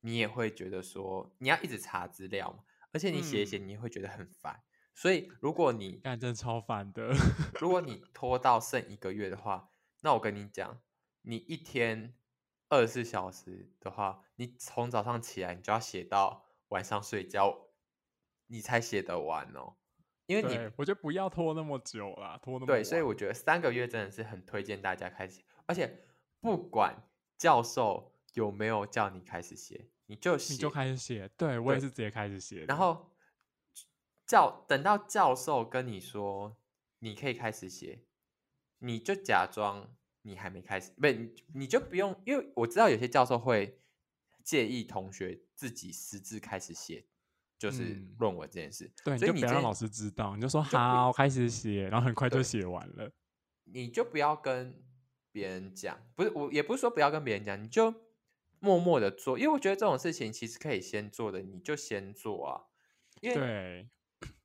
你也会觉得说你要一直查资料嘛，而且你写一写，你也会觉得很烦。所以如果你干真的超烦的。如果 你拖到剩一个月的话，那我跟你讲，你一天二十四小时的话，你从早上起来你就要写到晚上睡觉，你才写得完哦。因为你，我觉得不要拖那么久啦，拖那么对，所以我觉得三个月真的是很推荐大家开始写，而且不管教授有没有叫你开始写，你就写，你就开始写。对我也是直接开始写。然后教等到教授跟你说你可以开始写，你就假装你还没开始，不，你你就不用，因为我知道有些教授会介意同学自己私自开始写，就是嗯。论文这件事，对，你。所以你就不要让老师知道，你就说好，开始写，然后很快就写完了。你就不要跟别人讲，不是我也不是说不要跟别人讲，你就默默的做，因为我觉得这种事情其实可以先做的，你就先做啊，因为对，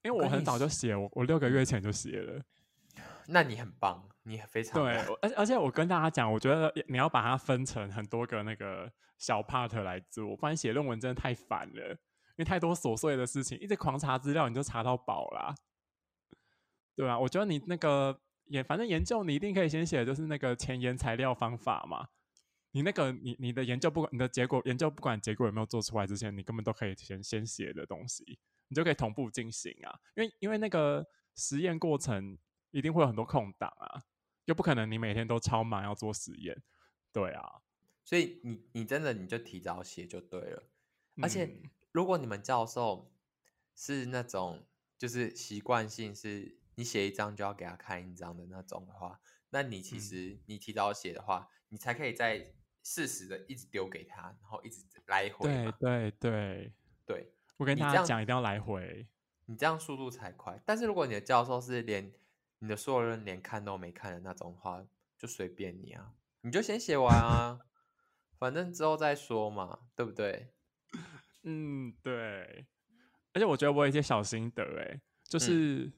因为我很早就写，我我六个月前就写了。那你很棒，你非常对，我而而且我跟大家讲，我觉得你要把它分成很多个那个小 part 来做，不然写论文真的太烦了，因为太多琐碎的事情，一直狂查资料，你就查到饱啦。对啊，我觉得你那个也反正研究你一定可以先写，就是那个前沿材料方法嘛。你那个你你的研究不管你的结果研究不管结果有没有做出来之前，你根本都可以先先写的东西，你就可以同步进行啊。因为因为那个实验过程一定会有很多空档啊，又不可能你每天都超忙要做实验。对啊，所以你你真的你就提早写就对了。而且嗯如果你们教授是那种就是习惯性是你写一张就要给他看一张的那种的话，那你其嗯实你提早写的话，你才可以在适时的一直丢给他，然后一直来回嘛。对对对，对我跟大家讲，一定要来回。你这样速度才快。但是如果你的教授是连你的所有人连看都没看的那种的话，就随便你啊，你就先写完啊，反正之后再说嘛，对不对？嗯，对。而且我觉得我有一些小心得，哎，就是、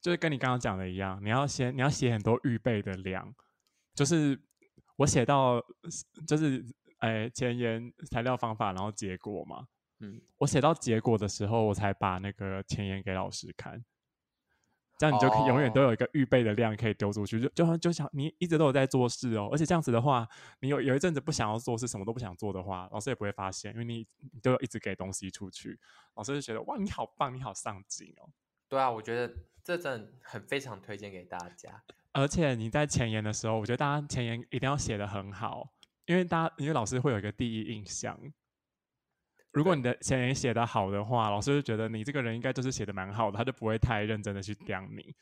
就是跟你刚刚讲的一样，你要先你要写很多预备的量，就是我写到就是哎前言材料方法，然后结果嘛，嗯，我写到结果的时候，我才把那个前言给老师看。这样你就可以永远都哦有一个预备的量可以丢出去，就就就想你一直都有在做事哦，而且这样子的话，你有有一阵子不想要做事，什么都不想做的话，老师也不会发现，因为你你都有一直给东西出去，老师就觉得哇你好棒，你好上进哦。对啊，我觉得这真的很非常推荐给大家。而且你在前言的时候，我觉得大家前言一定要写的很好，因为大家因为老师会有一个第一印象。如果你的前言写的好的话，老师就觉得你这个人应该就是写的蛮好的，他就不会太认真的去刁你。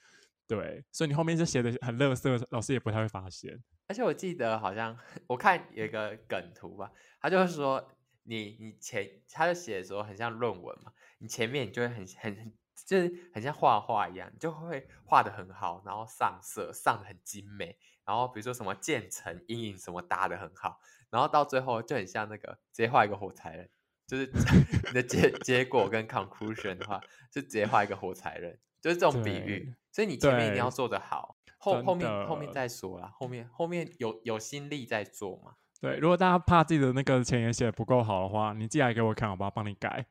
对，所以你后面就写的很乐色，老师也不太会发现。而且我记得好像 我看有一个梗图吧，他就是说你你前他就写的时候很像论文嘛，你前面你就会很很很就是很像画画一样，你就会画的很好，然后上色上的很精美，然后比如说什么渐层、阴影什么搭的很好，然后到最后就很像那个直接画一个火柴人，就是 你的结结果跟 conclusion 的话，就直接画一个火柴人，就是这种比喻。所以你前面一定要做得好，后后面后面再说啦，后面后面有有心力在做嘛。对，如果大家怕自己的那个前言写的不够好的话，你寄来给我看，好不好？帮你改，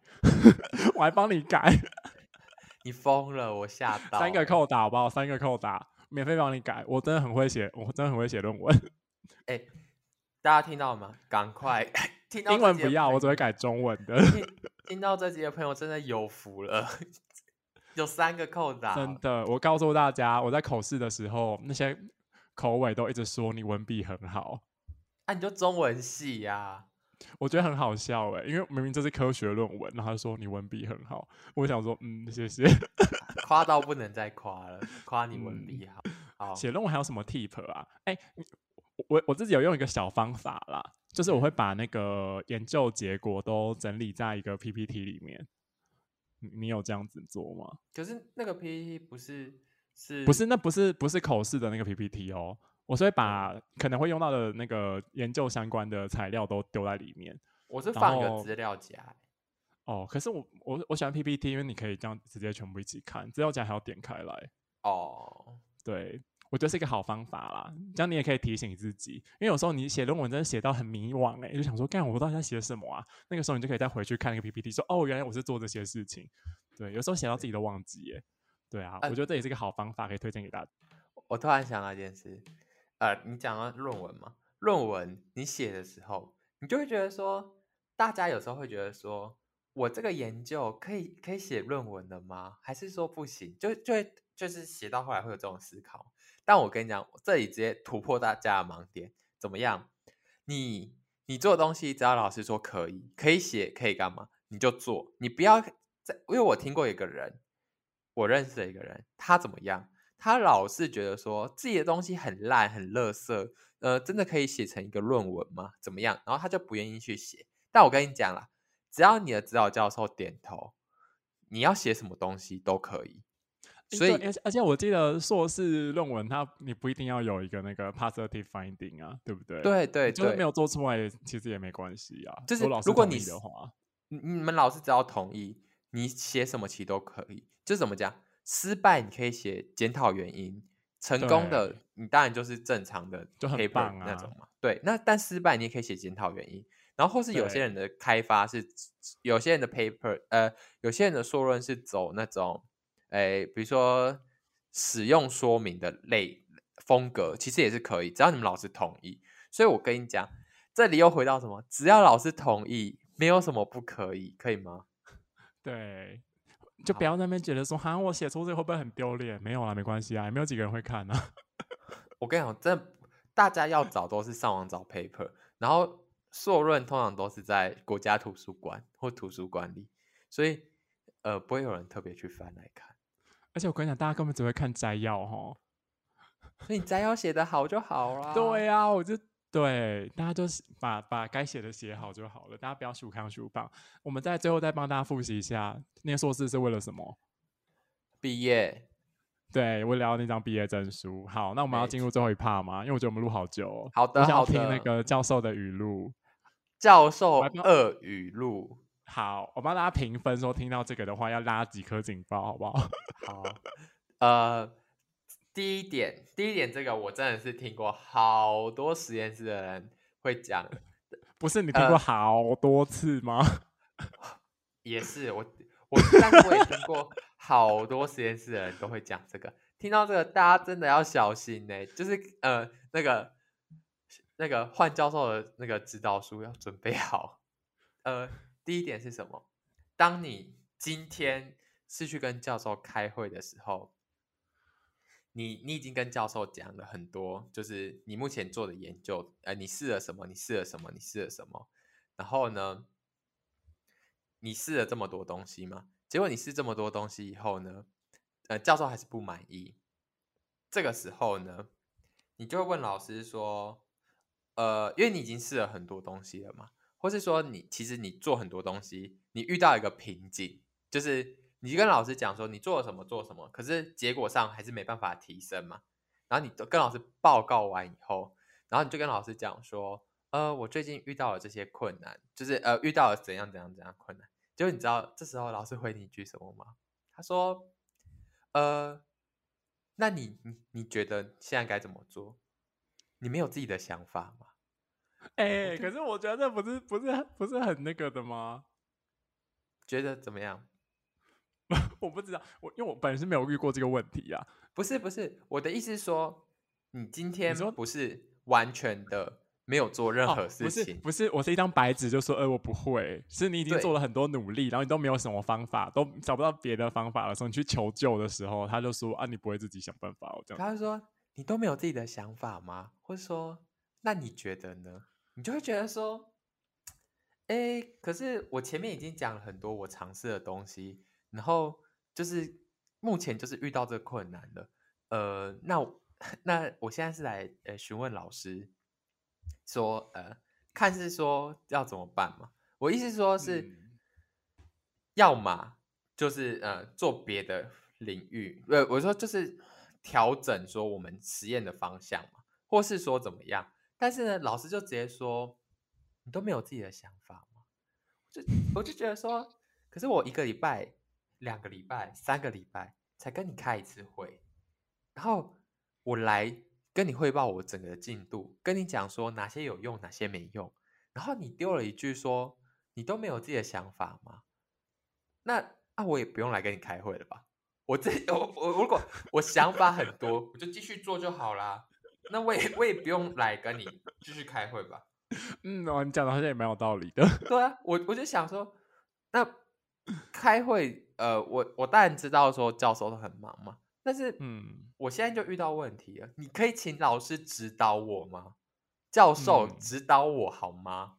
我还帮你改。你疯了，我吓到。三个扣打，好不好？三个扣打，免费帮你改。我真的很会写，我真的很会写论文。哎，大家听到吗？赶快听到英文不要，我只会改中文的。听到这集的朋友真的有福了，有三个扣打。真的，我告诉大家，我在口试的时候，那些口尾都一直说你文笔很好。啊你就中文系呀？我觉得很好笑哎，因为明明这是科学论文，然后他说你文笔很好，我想说嗯，谢谢，夸到不能再夸了，夸你文笔好。好，写论文还有什么 tip 啊？哎，我我自己有用一个小方法啦，就是我会把那个研究结果都整理在一个 PPT 里面。你有这样子做吗？可是那个 PPT 不是是不是那不是不是口试的那个 PPT 哦。我是会把可能会用到的那个研究相关的材料都丢在里面。我是放一个资料夹。哦，可是我我我喜欢 PPT，因为你可以这样直接全部一起看，资料夹还要点开来。哦，对，我觉得是一个好方法啦。这样你也可以提醒自己，因为有时候你写论文真的写到很迷惘，哎，就想说，干我到底在写什么啊？那个时候你就可以再回去看那个 PPT，说，哦，原来我是做这些事情。对，有时候写到自己都忘记，耶，对啊，我觉得这也是一个好方法，可以推荐给大家。我突然想到一件事。呃，你讲到论文嘛？论文你写的时候，你就会觉得说，大家有时候会觉得说，我这个研究可以可以写论文的吗？还是说不行？就就会就是写到后来会有这种思考。但我跟你讲，这里直接突破大家的盲点，怎么样？你你做东西，只要老师说可以，可以写，可以干嘛，你就做。你不要在，因为我听过一个人，我认识的一个人，他怎么样？他老是觉得说自己的东西很烂、很垃圾，呃，真的可以写成一个论文吗？怎么样？然后他就不愿意去写。但我跟你讲啦，只要你的指导教授点头，你要写什么东西都可以。所以，而且我记得硕士论文，它你不一定要有一个那个 positive finding 啊，对不对？对对，就是没有做出来，其实也没关系啊。就是如果你的话，你你们老师只要同意，你写什么其实都可以。就怎么讲？失败你可以写检讨原因，成功的你当然就是正常的就很棒那种嘛。对，那但失败你也可以写检讨原因，然后或是有些人的开发是，有些人的 paper，呃，有些人的硕论是走那种，诶，比如说使用说明的类风格，其实也是可以，只要你们老师同意。所以我跟你讲，这里又回到什么？只要老师同意，没有什么不可以，可以吗？对。就不要在那边觉得说，哈，我写错字会不会很丢脸？没有啦，没关系啊，也没有几个人会看啊。我跟你讲，真大家要找都是上网找 paper，然后硕论通常都是在国家图书馆或图书馆里，所以呃，不会有人特别去翻来看。而且我跟你讲，大家根本只会看摘要哈，所以你摘要写的好就好了。对呀，我就。对，大家就是把把该写的写好就好了，大家不要数康数棒。我们在最后再帮大家复习一下，念硕士是为了什么？毕业。对，我聊那张毕业证书。好，那我们要进入最后一 part 吗？因为我觉得我们录好久。好的，好的。听那个教授的语录。教授二语录。好，我帮大家评分，说听到这个的话要拉几颗警报，好不好？好，呃。第一点，第一点，这个我真的是听过好多实验室的人会讲，不是你听过好多次吗？也是我我，但是我也听过好多实验室的人都会讲这个。听到这个，大家真的要小心呢。就是呃，那个那个换教授的那个指导书要准备好。呃，第一点是什么？当你今天是去跟教授开会的时候。你你已经跟教授讲了很多，就是你目前做的研究，呃，你试了什么？你试了什么？你试了什么？然后呢，你试了这么多东西嘛？结果你试这么多东西以后呢，呃，教授还是不满意。这个时候呢，你就会问老师说，呃，因为你已经试了很多东西了嘛，或是说你其实你做很多东西，你遇到一个瓶颈，就是你跟老师讲说你做了什么做什么，可是结果上还是没办法提升嘛。然后你跟老师报告完以后，然后你就跟老师讲说，呃，我最近遇到了这些困难，就是呃遇到了怎样怎样怎样困难。结果你知道这时候老师回你一句什么吗？他说，呃，那你你你觉得现在该怎么做？你没有自己的想法吗？哎、可是我觉得这不是不是不是很那个的吗？觉得怎么样？我不知道，我因为我本身没有遇过这个问题啊。不是不是，我的意思是说，你今天说不是完全的没有做任何哦、不是事情，不是，我是一张白纸，就说呃我不会，是你已经做了很多努力，然后你都没有什么方法，都找不到别的方法的时候，你去求救的时候，他就说啊你不会自己想办法哦这样。他就说你都没有自己的想法吗？或者说，那你觉得呢？你就会觉得说，哎，可是我前面已经讲了很多我尝试的东西，然后就是目前就是遇到这个困难了，呃，那 那我现在是来呃询问老师说，呃，看是说要怎么办嘛？我意思说是，嗯要么就是呃做别的领域，呃，我说就是调整说我们实验的方向嘛，或是说怎么样？但是呢，老师就直接说你都没有自己的想法吗？就我就觉得说，可是我一个礼拜、两个礼拜、三个礼拜才跟你开一次会，然后我来跟你汇报我整个进度，跟你讲说哪些有用，哪些没用，然后你丢了一句说你都没有自己的想法吗？那啊，我也不用来跟你开会了吧？我这我我如果我想法很多，我就继续做就好啦。那我也我也不用来跟你继续开会吧？嗯，哦，你讲的好像也蛮有道理的。对啊，我我就想说，那开会，呃，我我当然知道说教授都很忙嘛，但是嗯，我现在就遇到问题了，你可以请老师指导我吗？教授嗯指导我好吗？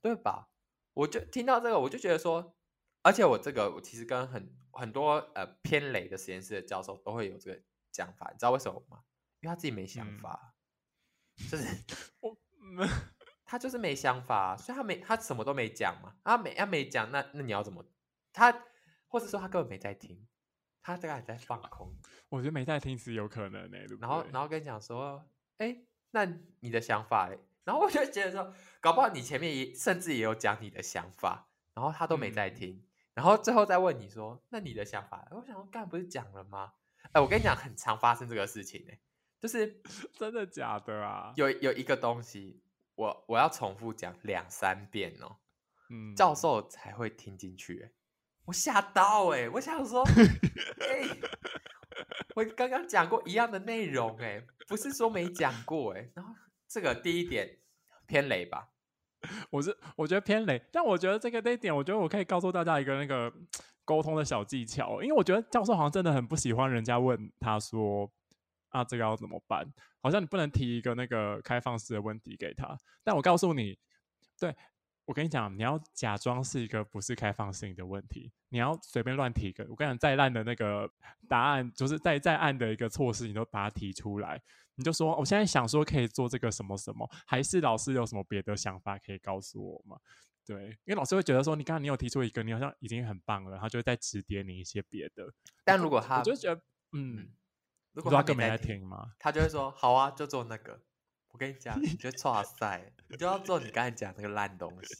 对吧？我就听到这个，我就觉得说，而且我这个我其实跟很很多呃偏雷的实验室的教授都会有这个讲法，你知道为什么吗？因为他自己没想嗯法，就是 我嗯 他就是没想法，所以他没他什么都没讲嘛，他没他没讲，那那你要怎么？他或者说他根本没在听，他大概在放空，我觉得没在听是有可能呢、然后然后跟你讲说，哎，那你的想法嘞？然后我就觉得说，搞不好你前面也甚至也有讲你的想法，然后他都没在嗯听，然后最后再问你说，那你的想法？我想说，刚才不是讲了吗？哎，我跟你讲，很常发生这个事情呢、就是 真的假的啊？有有一个东西，我我要重复讲两三遍哦。嗯，教授才会听进去、欸。我吓到哎、我想说，哎、我刚刚讲过一样的内容哎、不是说没讲过哎、然后这个第一点偏雷吧，我是我觉得偏雷，但我觉得这个这一点，我觉得我可以告诉大家一个那个沟通的小技巧，因为我觉得教授好像真的很不喜欢人家问他说啊这个要怎么办，好像你不能提一个那个开放式的问题给他，但我告诉你，对我跟你讲，你要假装是一个不是开放性的问题，你要随便乱提一个，我跟你讲再烂的那个答案，就是再再暗的一个措施，你都把它提出来。你就说，我现在想说可以做这个什么什么，还是老师有什么别的想法可以告诉我吗？对，因为老师会觉得说，你刚刚你有提出一个，你好像已经很棒了，他就会再指点你一些别的。但如果他我就觉得，嗯，嗯，如如果他果他根本没在听，听吗？他就会说好啊，就做那个。我跟你讲，你就哇塞，你就要做你刚才讲那个烂东西。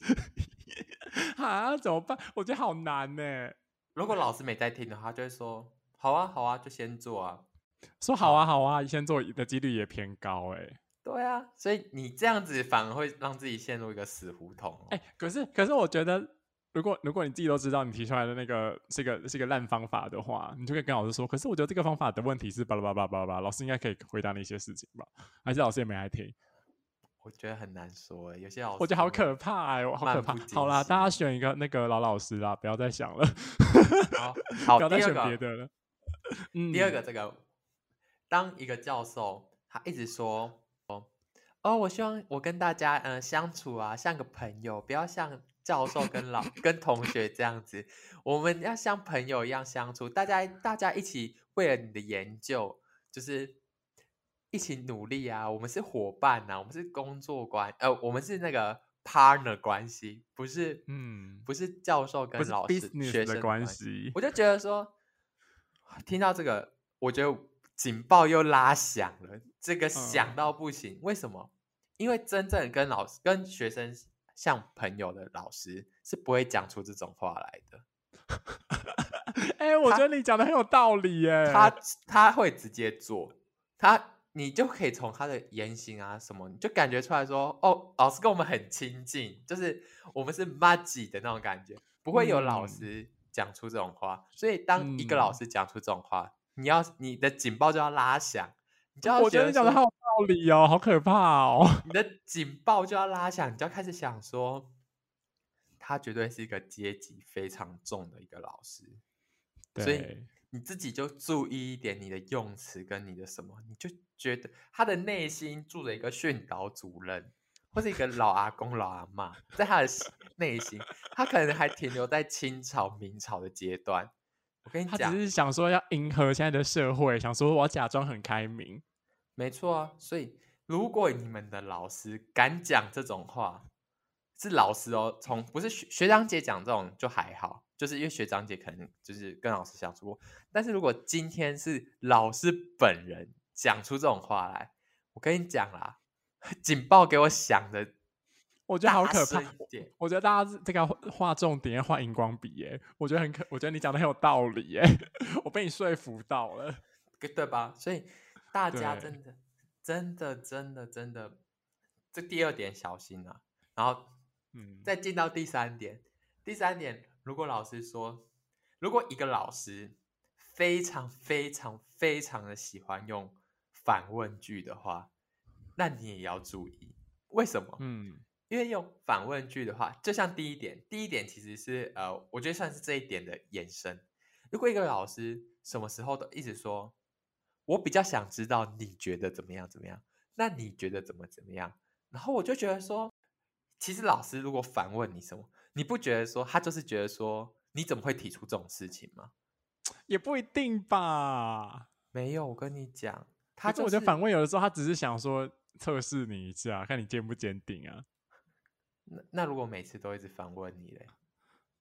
啊，怎么办？我觉得好难呢。如果老师没在听的话，他就会说好啊，好啊，就先做啊。说好啊，好啊，先做的几率也偏高哎。对啊，所以你这样子反而会让自己陷入一个死胡同、哦。哎、可是可是我觉得，如果如果你自己都知道你提出来的那个是一个是一个烂方法的话，你就可以跟老师说。可是我觉得这个方法的问题是巴拉巴拉巴拉巴拉，老师应该可以回答你一些事情吧？还是老师也没来听？我觉得很难说欸，有些老师我觉得好可怕哎、我好可怕好啦，大家选一个那个老老师啦，不要再想了，好，不，要再选别的了。嗯，第二个，这个，当一个教授他一直说哦哦，我希望我跟大家嗯、呃相处啊，像个朋友，不要像教授跟老跟同学这样子，我们要像朋友一样相处，大家大家一起为了你的研究，就是一起努力啊，我们是伙伴呐、我们是工作关，呃，我们是那个 partner 关系，不是嗯，不是教授跟老师学生的关系。我就觉得说，听到这个，我觉得警报又拉响了，这个响嗯到不行。为什么？因为真正跟老师、跟学生像朋友的老师是不会讲出这种话来的。哎、我觉得你讲的很有道理耶。他他会直接做，他你就可以从他的言行啊什么，你就感觉出来说，哦，老师跟我们很亲近，就是我们是 m a g i 的那种感觉，不会有老嗯师讲出这种话。所以当一个老嗯师讲出这种话，你要你的警报就要拉响，你就要我觉得你讲的好有道理哦，好可怕哦。你的警报就要拉响，你就要开始想说，他绝对是一个阶级非常重的一个老师。所以，你自己就注意一点你的用词跟你的什么，你就觉得他的内心住着一个训导主任，或是一个老阿公、老阿妈，在他的内心，他可能还停留在清朝、明朝的阶段。我跟你讲他只，是想说要迎合现在的社会，想说我要假装很开明。没错啊。所以，如果你们的老师敢讲这种话，是老师哦，从不是学学长姐讲这种就还好，就是因为学长姐可能就是跟老师相处过。但是如果今天是老师本人讲出这种话来，我跟你讲啦，警报给我响的，我觉得好可怕。我觉得大家是这个画重点要画荧光笔耶，我觉得很可，我觉得你讲的很有道理耶，我被你说服到了。对吧？所以大家真的、真的、真的、真的，这第二点小心啊。然后嗯，再进到第三点，第三点，如果老师说，如果一个老师非常非常非常的喜欢用反问句的话，那你也要注意，为什么？嗯因为用反问句的话，就像第一点，第一点其实是呃，我觉得算是这一点的延伸。如果一个老师什么时候都一直说，我比较想知道你觉得怎么样怎么样，那你觉得怎么怎么样？然后我就觉得说，其实老师如果反问你什么，你不觉得说他就是觉得说，你怎么会提出这种事情吗？也不一定吧。没有，我跟你讲，他我觉得反问有的时候他只是想说测试你一下，看你坚不坚定啊。那那如果每次都一直反问你嘞，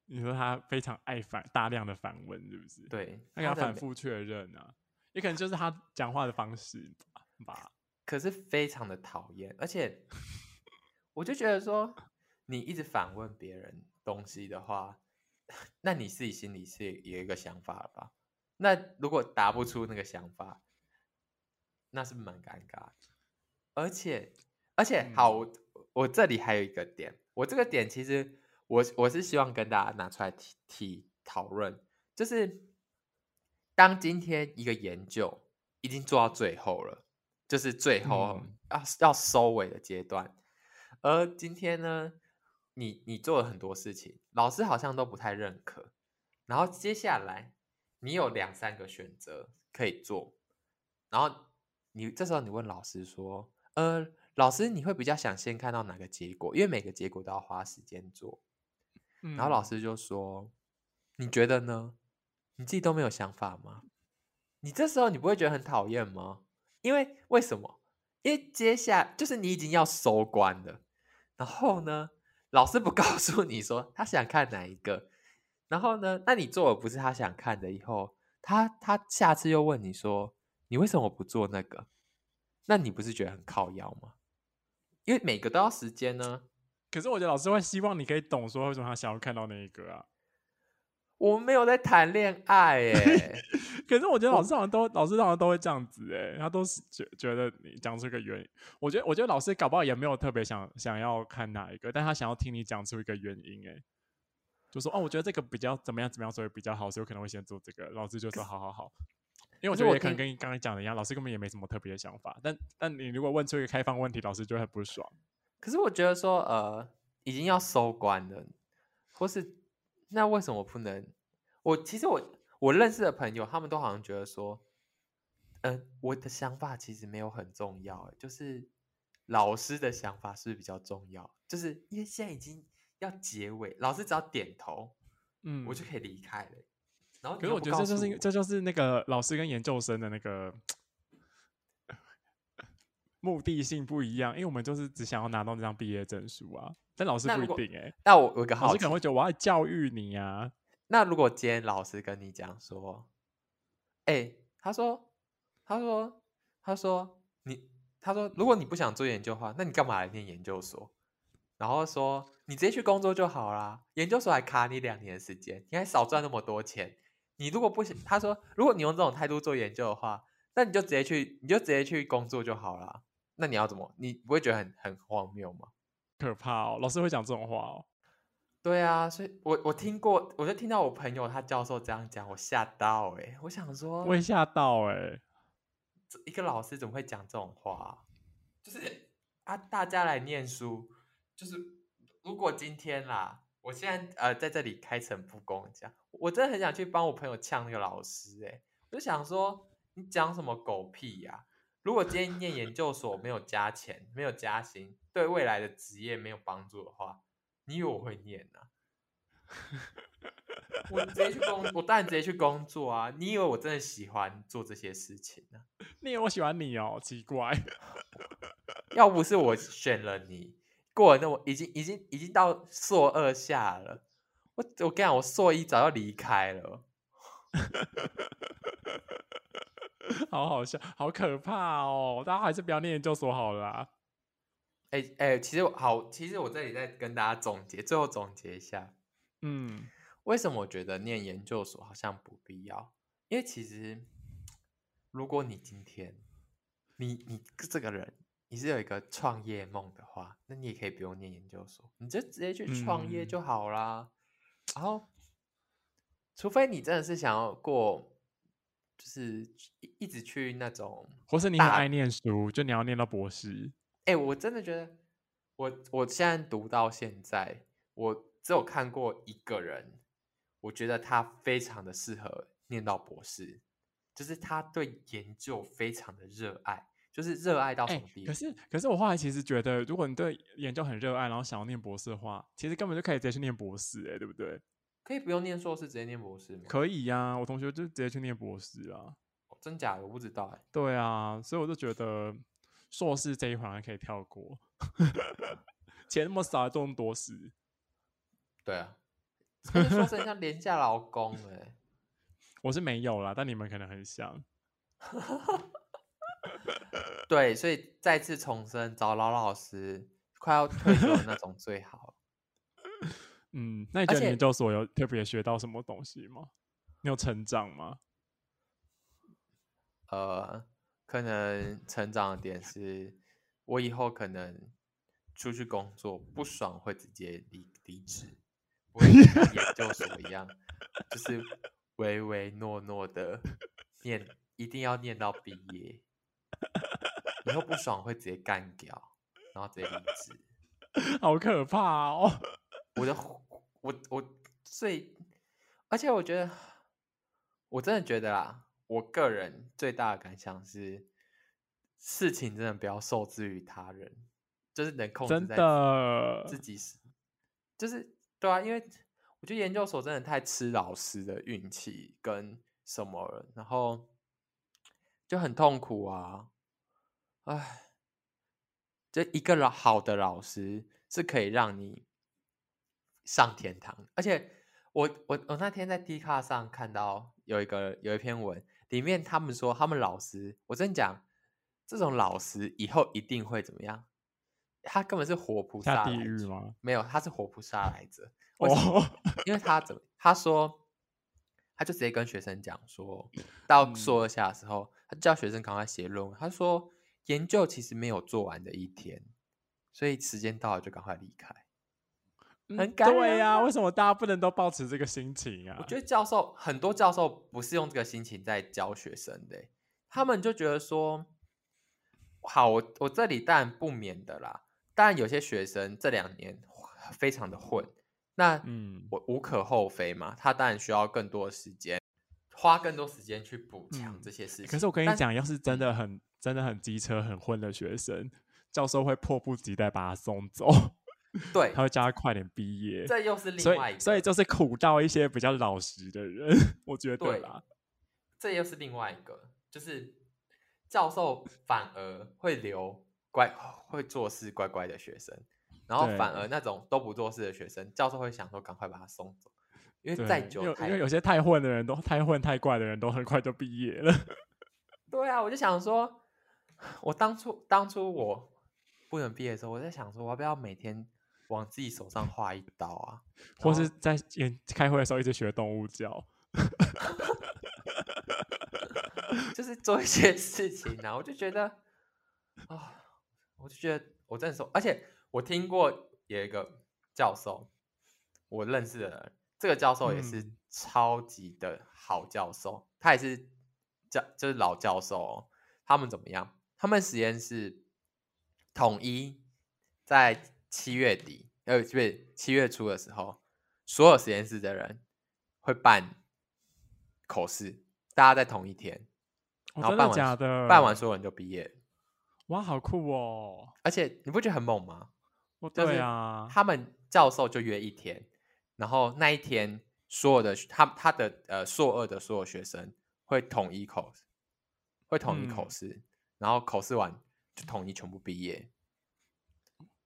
你说他非常爱反大量的反问，是不是？，对，他要反复确认啊，也可能就是他讲话的方式吧。可是非常的讨厌，而且 我就觉得说，你一直反问别人东西的话，那你自己心里是有一个想法了吧？那如果答不出那个想法，那是蛮尴尬的。而且，而且好，我我这里还有一个点，我这个点其实我我是希望跟大家拿出来提提讨论，就是当今天一个研究已经做到最后了。就是最后嗯要、要收尾的阶段，而今天呢，你你做了很多事情，老师好像都不太认可，然后接下来你有两三个选择可以做，然后你这时候你问老师说，呃，老师你会比较想先看到哪个结果？因为每个结果都要花时间做，然然后老师就说，你觉得呢？你自己都没有想法吗？你这时候你不会觉得很讨厌吗？因为为什么？因为接下就是你已经要收官了，然后呢，老师不 告诉你说他想看哪一个，然后呢，那你做的不是他想看的，以后他他下次又问你说你为什么不做那个？那你不是觉得很靠腰吗？因为每个都要时间呢。可是我觉得老师会希望你可以懂说为什么他想要看到那一个啊。我们没有在谈恋爱耶，可是我觉得老师好像都老师好像都会这样子哎、他都是觉觉得你讲出一个原因。我觉得我觉得老师搞不好也没有特别想想要看哪一个，但他想要听你讲出一个原因哎、就说哦，我觉得这个比较怎么样怎么样，所以比较好，所以我可能会先做这个。老师就说好好好，因为我觉得也可能跟你刚才讲的一样，老师根本也没什么特别的想法。但但你如果问出一个开放问题，老师就会很不爽。可是我觉得说，呃，已经要收官了，或是那为什么不能？我其实我我认识的朋友，他们都好像觉得说，嗯、我的想法其实没有很重要，欸就是老师的想法是不是比较重要？就是因为现在已经要结尾，老师只要点头，嗯，我就可以离开了。然后可是我觉得这就是这就是那个老师跟研究生的那个 目的性不一样，因为我们就是只想要拿到那张毕业证书啊。但老师不一定哎、那我我有个好奇老师可能，会觉得我要教育你啊。那如果今天老师跟你讲说，哎、他说，他说，他说你，他说，如果你不想做研究的话，那你干嘛来念研究所？然后说你直接去工作就好啦，研究所还卡你两年的时间，你还少赚那么多钱。你如果不想，他说，如果你用这种态度做研究的话，那你就直接去，你就直接去工作就好了。那你要怎么？你不会觉得很很荒谬吗？可怕哦！老师会讲这种话哦。对啊，所以我我听过，我就听到我朋友他教授这样讲，我吓到哎、欸，我想说，我也吓到哎、这一个老师怎么会讲这种话啊、就是啊，大家来念书，就是如果今天啦，我现在呃在这里开诚布公讲，我真的很想去帮我朋友呛那个老师哎、我就想说你讲什么狗屁呀、如果今天念研究所没有加钱，没有加薪，对未来的职业没有帮助的话，你以为我会念呢、我直接去工，我当然直接去工作啊！你以为我真的喜欢做这些事情呢、你以为我喜欢你哦？奇怪，要不是我选了你，过了那么已经已经已经到硕二下了，我我跟你讲，我硕一早就离开了。好好笑，好可怕哦！大家还是不要念研究所好了啦。哎、哎、其实好，其实我这里再跟大家总结，最后总结一下，嗯，为什么我觉得念研究所好像不必要？因为其实，如果你今天你你这个人你是有一个创业梦的话，那你也可以不用念研究所，你就直接去创业嗯就好啦。然后，除非你真的是想要过，就是一一直去那种或是你很爱念书，就你要念到博士。哎、我真的觉得，我我现在读到现在，我只有看过一个人，我觉得他非常的适合念到博士，就是他对研究非常的热爱，就是热爱到什哎、么地步？可是可是我后来其实觉得，如果你对研究很热爱，然后想要念博士的话，其实根本就可以直接去念博士、哎，对不对？可以不用念硕士，直接念博士吗？可以呀、我同学就直接去念博士啊。哦真假的我不知道哎、对啊，所以我就觉得硕士这一环可以跳过，钱那么少，还做那么多事。对啊，说成像廉价劳工哎、我是没有啦，但你们可能很像。对，所以再次重申，找老老师快要退休的那种最好。嗯，那你觉得研究所有特别学到什么东西吗？你有成长吗？呃，可能成长的点是，我以后可能出去工作不爽会直接离离职，不会像研究所一样，就是唯唯诺诺的念，一定要念到毕业。以后不爽会直接干掉，然后直接离职。好可怕哦！我的我我最，而且我觉得，我真的觉得啦，我个人最大的感想是，事情真的不要受制于他人，就是能控制真在的自己是，就是对啊，因为我觉得研究所真的太吃老师的运气跟什么了，然后就很痛苦啊，唉，这一个老好的老师是可以让你上天堂，而且我我我那天在 D 卡上看到有一个有一篇文，里面他们说他们老师，我真讲这种老师以后一定会怎么样？他根本是活菩萨？没有，他是活菩萨来着。哦，因为他怎么？他说，他就直接跟学生讲说，到嗯硕二下的时候，他叫学生赶快写论文。他说，研究其实没有做完的一天，所以时间到了就赶快离开。嗯很对呀、啊为什么大家不能都保持这个心情啊？我觉得教授很多教授不是用这个心情在教学生的欸、他们就觉得说，好，我我这里当然不免的啦。当然有些学生这两年非常的混，那嗯我无可厚非嘛，他当然需要更多的时间，花更多时间去补强嗯这些事情。可是我跟你讲，要是真的很真的很机车、很混的学生，教授会迫不及待把他送走，对他，会叫他快点毕业。这又是另外一个，以所以就是苦到一些比较老实的人，我觉得对啦。这又是另外一个，就是教授反而会留乖会做事乖乖的学生，然后反而那种都不做事的学生，教授会想说赶快把他送走，因为对再久太因为有些太混的人都太混太怪的人都很快就毕业了。对啊，我就想说，我当初当初我不能毕业的时候，我在想说，我要不要每天往自己手上划一刀啊？或是在演开会的时候一直学动物叫。就是做一些事情啊，我就觉得啊，我就觉得我真的说，而且我听过有一个教授，我认识的人，这个教授也是嗯超级的好教授，他也是教就是老教授哦。他们怎么样？他们实验室统一在七月底，呃，不是七月初的时候，所有实验室的人会办口试，大家在同一天。哦真的然后办完假的？办完所有人就毕业，哇，好酷哦！而且你不觉得很猛吗？对啊，他们教授就约一天，然后那一天所有的他他的呃硕二的所有学生会统一口会统一口嗯试，然后口试完就统一全部毕业。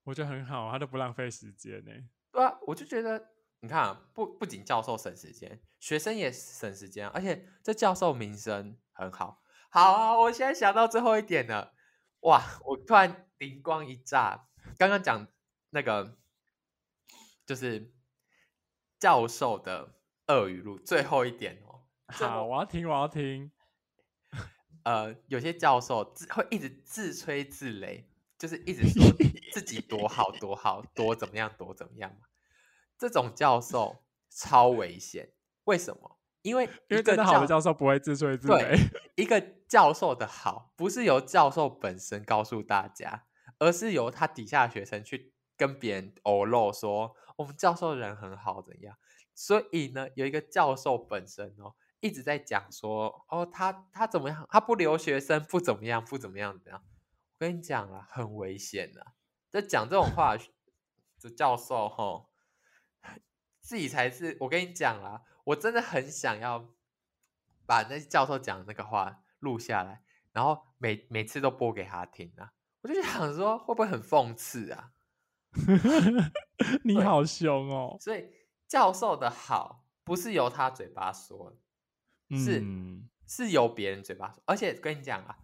我觉得很好，他都不浪费时间呢。对啊，我就觉得你看、啊，不不仅教授省时间，学生也省时间啊，而且这教授名声很好。好啊，我现在想到最后一点了，哇！我突然灵光一乍，刚刚讲那个就是教授的鳄语录最后一点哦。最好，我要听，我要听。呃，有些教授自会一直自吹自擂，就是一直说自己多好多好多怎么样多怎么样嘛。这种教授超危险，为什么？因为因为一个真的好的教授不会自吹自擂。一个教授的好，不是由教授本身告诉大家，而是由他底下的学生去跟别人偶露说我们教授人很好怎样。所以呢，有一个教授本身哦，一直在讲说哦，他他怎么样，他不留学生不怎么样，不怎么样怎样。我跟你讲啊，很危险的、在讲这种话 的教授吼，自己才是。我跟你讲啦，我真的很想要把那教授讲那个话录下来，然后每每次都播给他听啊。我就想说，会不会很讽刺啊？对你好凶哦！所以教授的好不是由他嘴巴说的，是嗯，是由别人嘴巴说。而且跟你讲啊，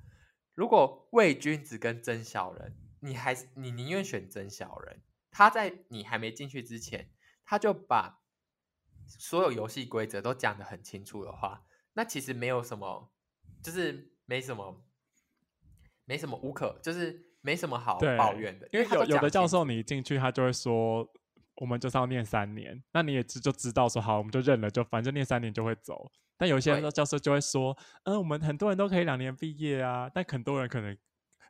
如果伪君子跟真小人，你还是你宁愿选真小人。他在你还没进去之前，他就把所有游戏规则都讲得很清楚的话，那其实没有什么，就是没什么，没什么无可，就是没什么好，抱怨的。因为有有的教授你一进去，他就会说，我们就是要念三年，那你也知就知道说好，我们就认了，就反正念三年就会走。但有一些对教授就会说，嗯，我们很多人都可以两年毕业啊，但很多人可能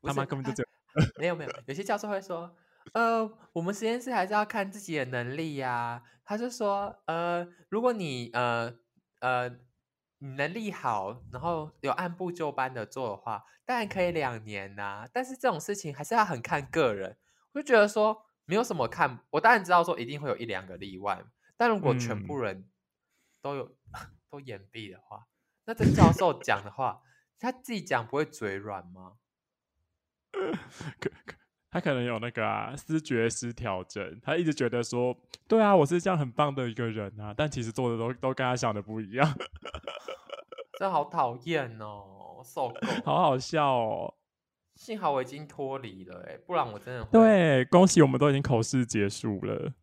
他妈根本就只有 没有没有，有些教授会说，呃，我们实验室还是要看自己的能力呀、他就说，呃，如果你呃呃你能力好，然后有按部就班的做的话，当然可以两年呐、但是这种事情还是要很看个人。我就觉得说，没有什么看，我当然知道说一定会有一两个例外，但如果全部人都有、都掩蔽的话，那这教授讲的话，他自己讲不会嘴软吗？可可他可能有那个啊思觉失调症，他一直觉得说，对啊，我是这样很棒的一个人啊，但其实做的都都跟他想的不一样，真好讨厌哦，受够。好好笑哦。幸好我已经脱离了、欸，不然我真的会。，对，恭喜我们都已经口试结束了。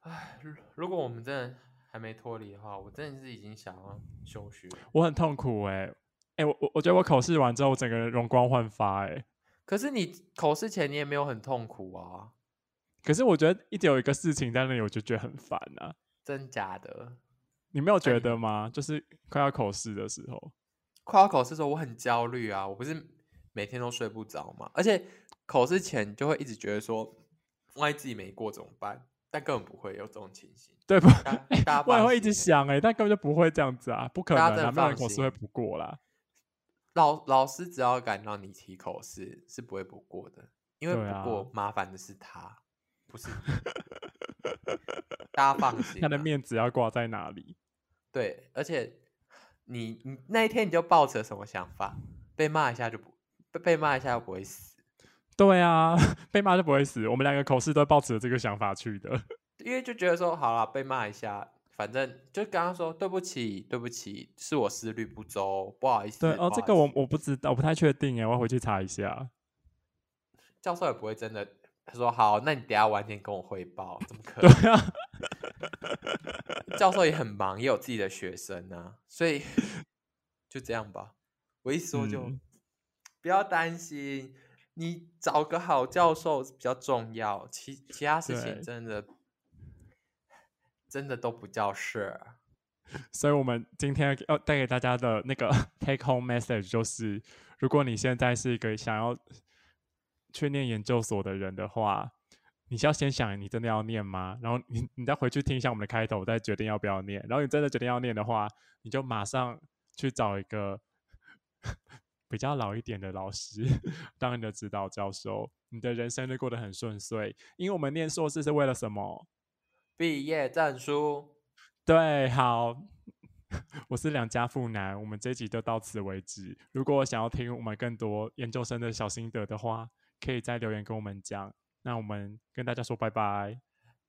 唉，如如果我们真的还没脱离的话，我真的是已经想要休学。我很痛苦哎、哎、我我我觉得我口试完之后，我整个人容光焕发哎、可是你口试前你也没有很痛苦啊，可是我觉得一直有一个事情在那里，我就觉得很烦啊。真假的？你没有觉得吗？就是快要口试的时候，快要口试的时候我很焦虑啊，我不是每天都睡不着嘛，而且口试前就会一直觉得说，万一自己没过怎么办？但根本不会有这种情形。对不？我也会一直想哎、但根本就不会这样子啊，不可能啊，没有人口试会不过啦。老老师只要敢让你提口试，是不会不过的，因为不过麻烦的是他，不是你 大家放心、啊。他的面子要挂在哪里？对，而且你你那一天你就抱着什么想法？被骂一下就不被被骂一下又不会死。对啊，被骂就不会死。我们两个口试都抱持着这个想法去的，因为就觉得说好了，被骂一下，反正就刚刚说对不起，对不起，是我思虑不周，不好意思。对哦，这个我我不知道，我不太确定哎，我要回去查一下。教授也不会真的他说好，那你等下晚点跟我汇报，怎么可对能？啊，教授也很忙，也有自己的学生啊，所以就这样吧。我一说就、嗯不要担心，你找个好教授比较重要，其其他事情真的真的都不叫事。所以我们今天要带给大家的那个 take home message 就是，如果你现在是一个想要去念研究所的人的话，你是要先想你真的要念吗？然后你你再回去听一下我们的开头，再决定要不要念。然后你真的决定要念的话，你就马上去找一个 比较老一点的老师当你的指导教授，你的人生就过得很顺遂。因为我们念硕士是为了什么？毕业证书，对，好，我是两家富男，我们这一集就到此为止。如果想要听我们更多研究生的小心得的话，可以在留言跟我们讲。那我们跟大家说拜拜。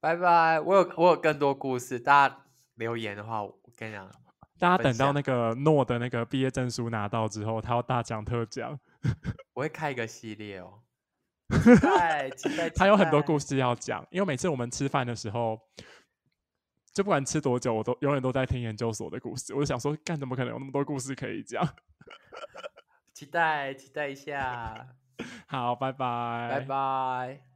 拜拜。我有我有更多故事，大家留言的话，我跟你讲，大家等到那个诺的那个毕业证书拿到之后，他要大讲特讲，我会开一个系列哦。期待，期待，他有很多故事。事要讲。因为每次我们吃饭的时候，就不管吃多久，我都永远都在听研究所的故事。我就想说，干怎么可能有那么多故事可以讲？期待，期待一下，好，拜拜，拜拜。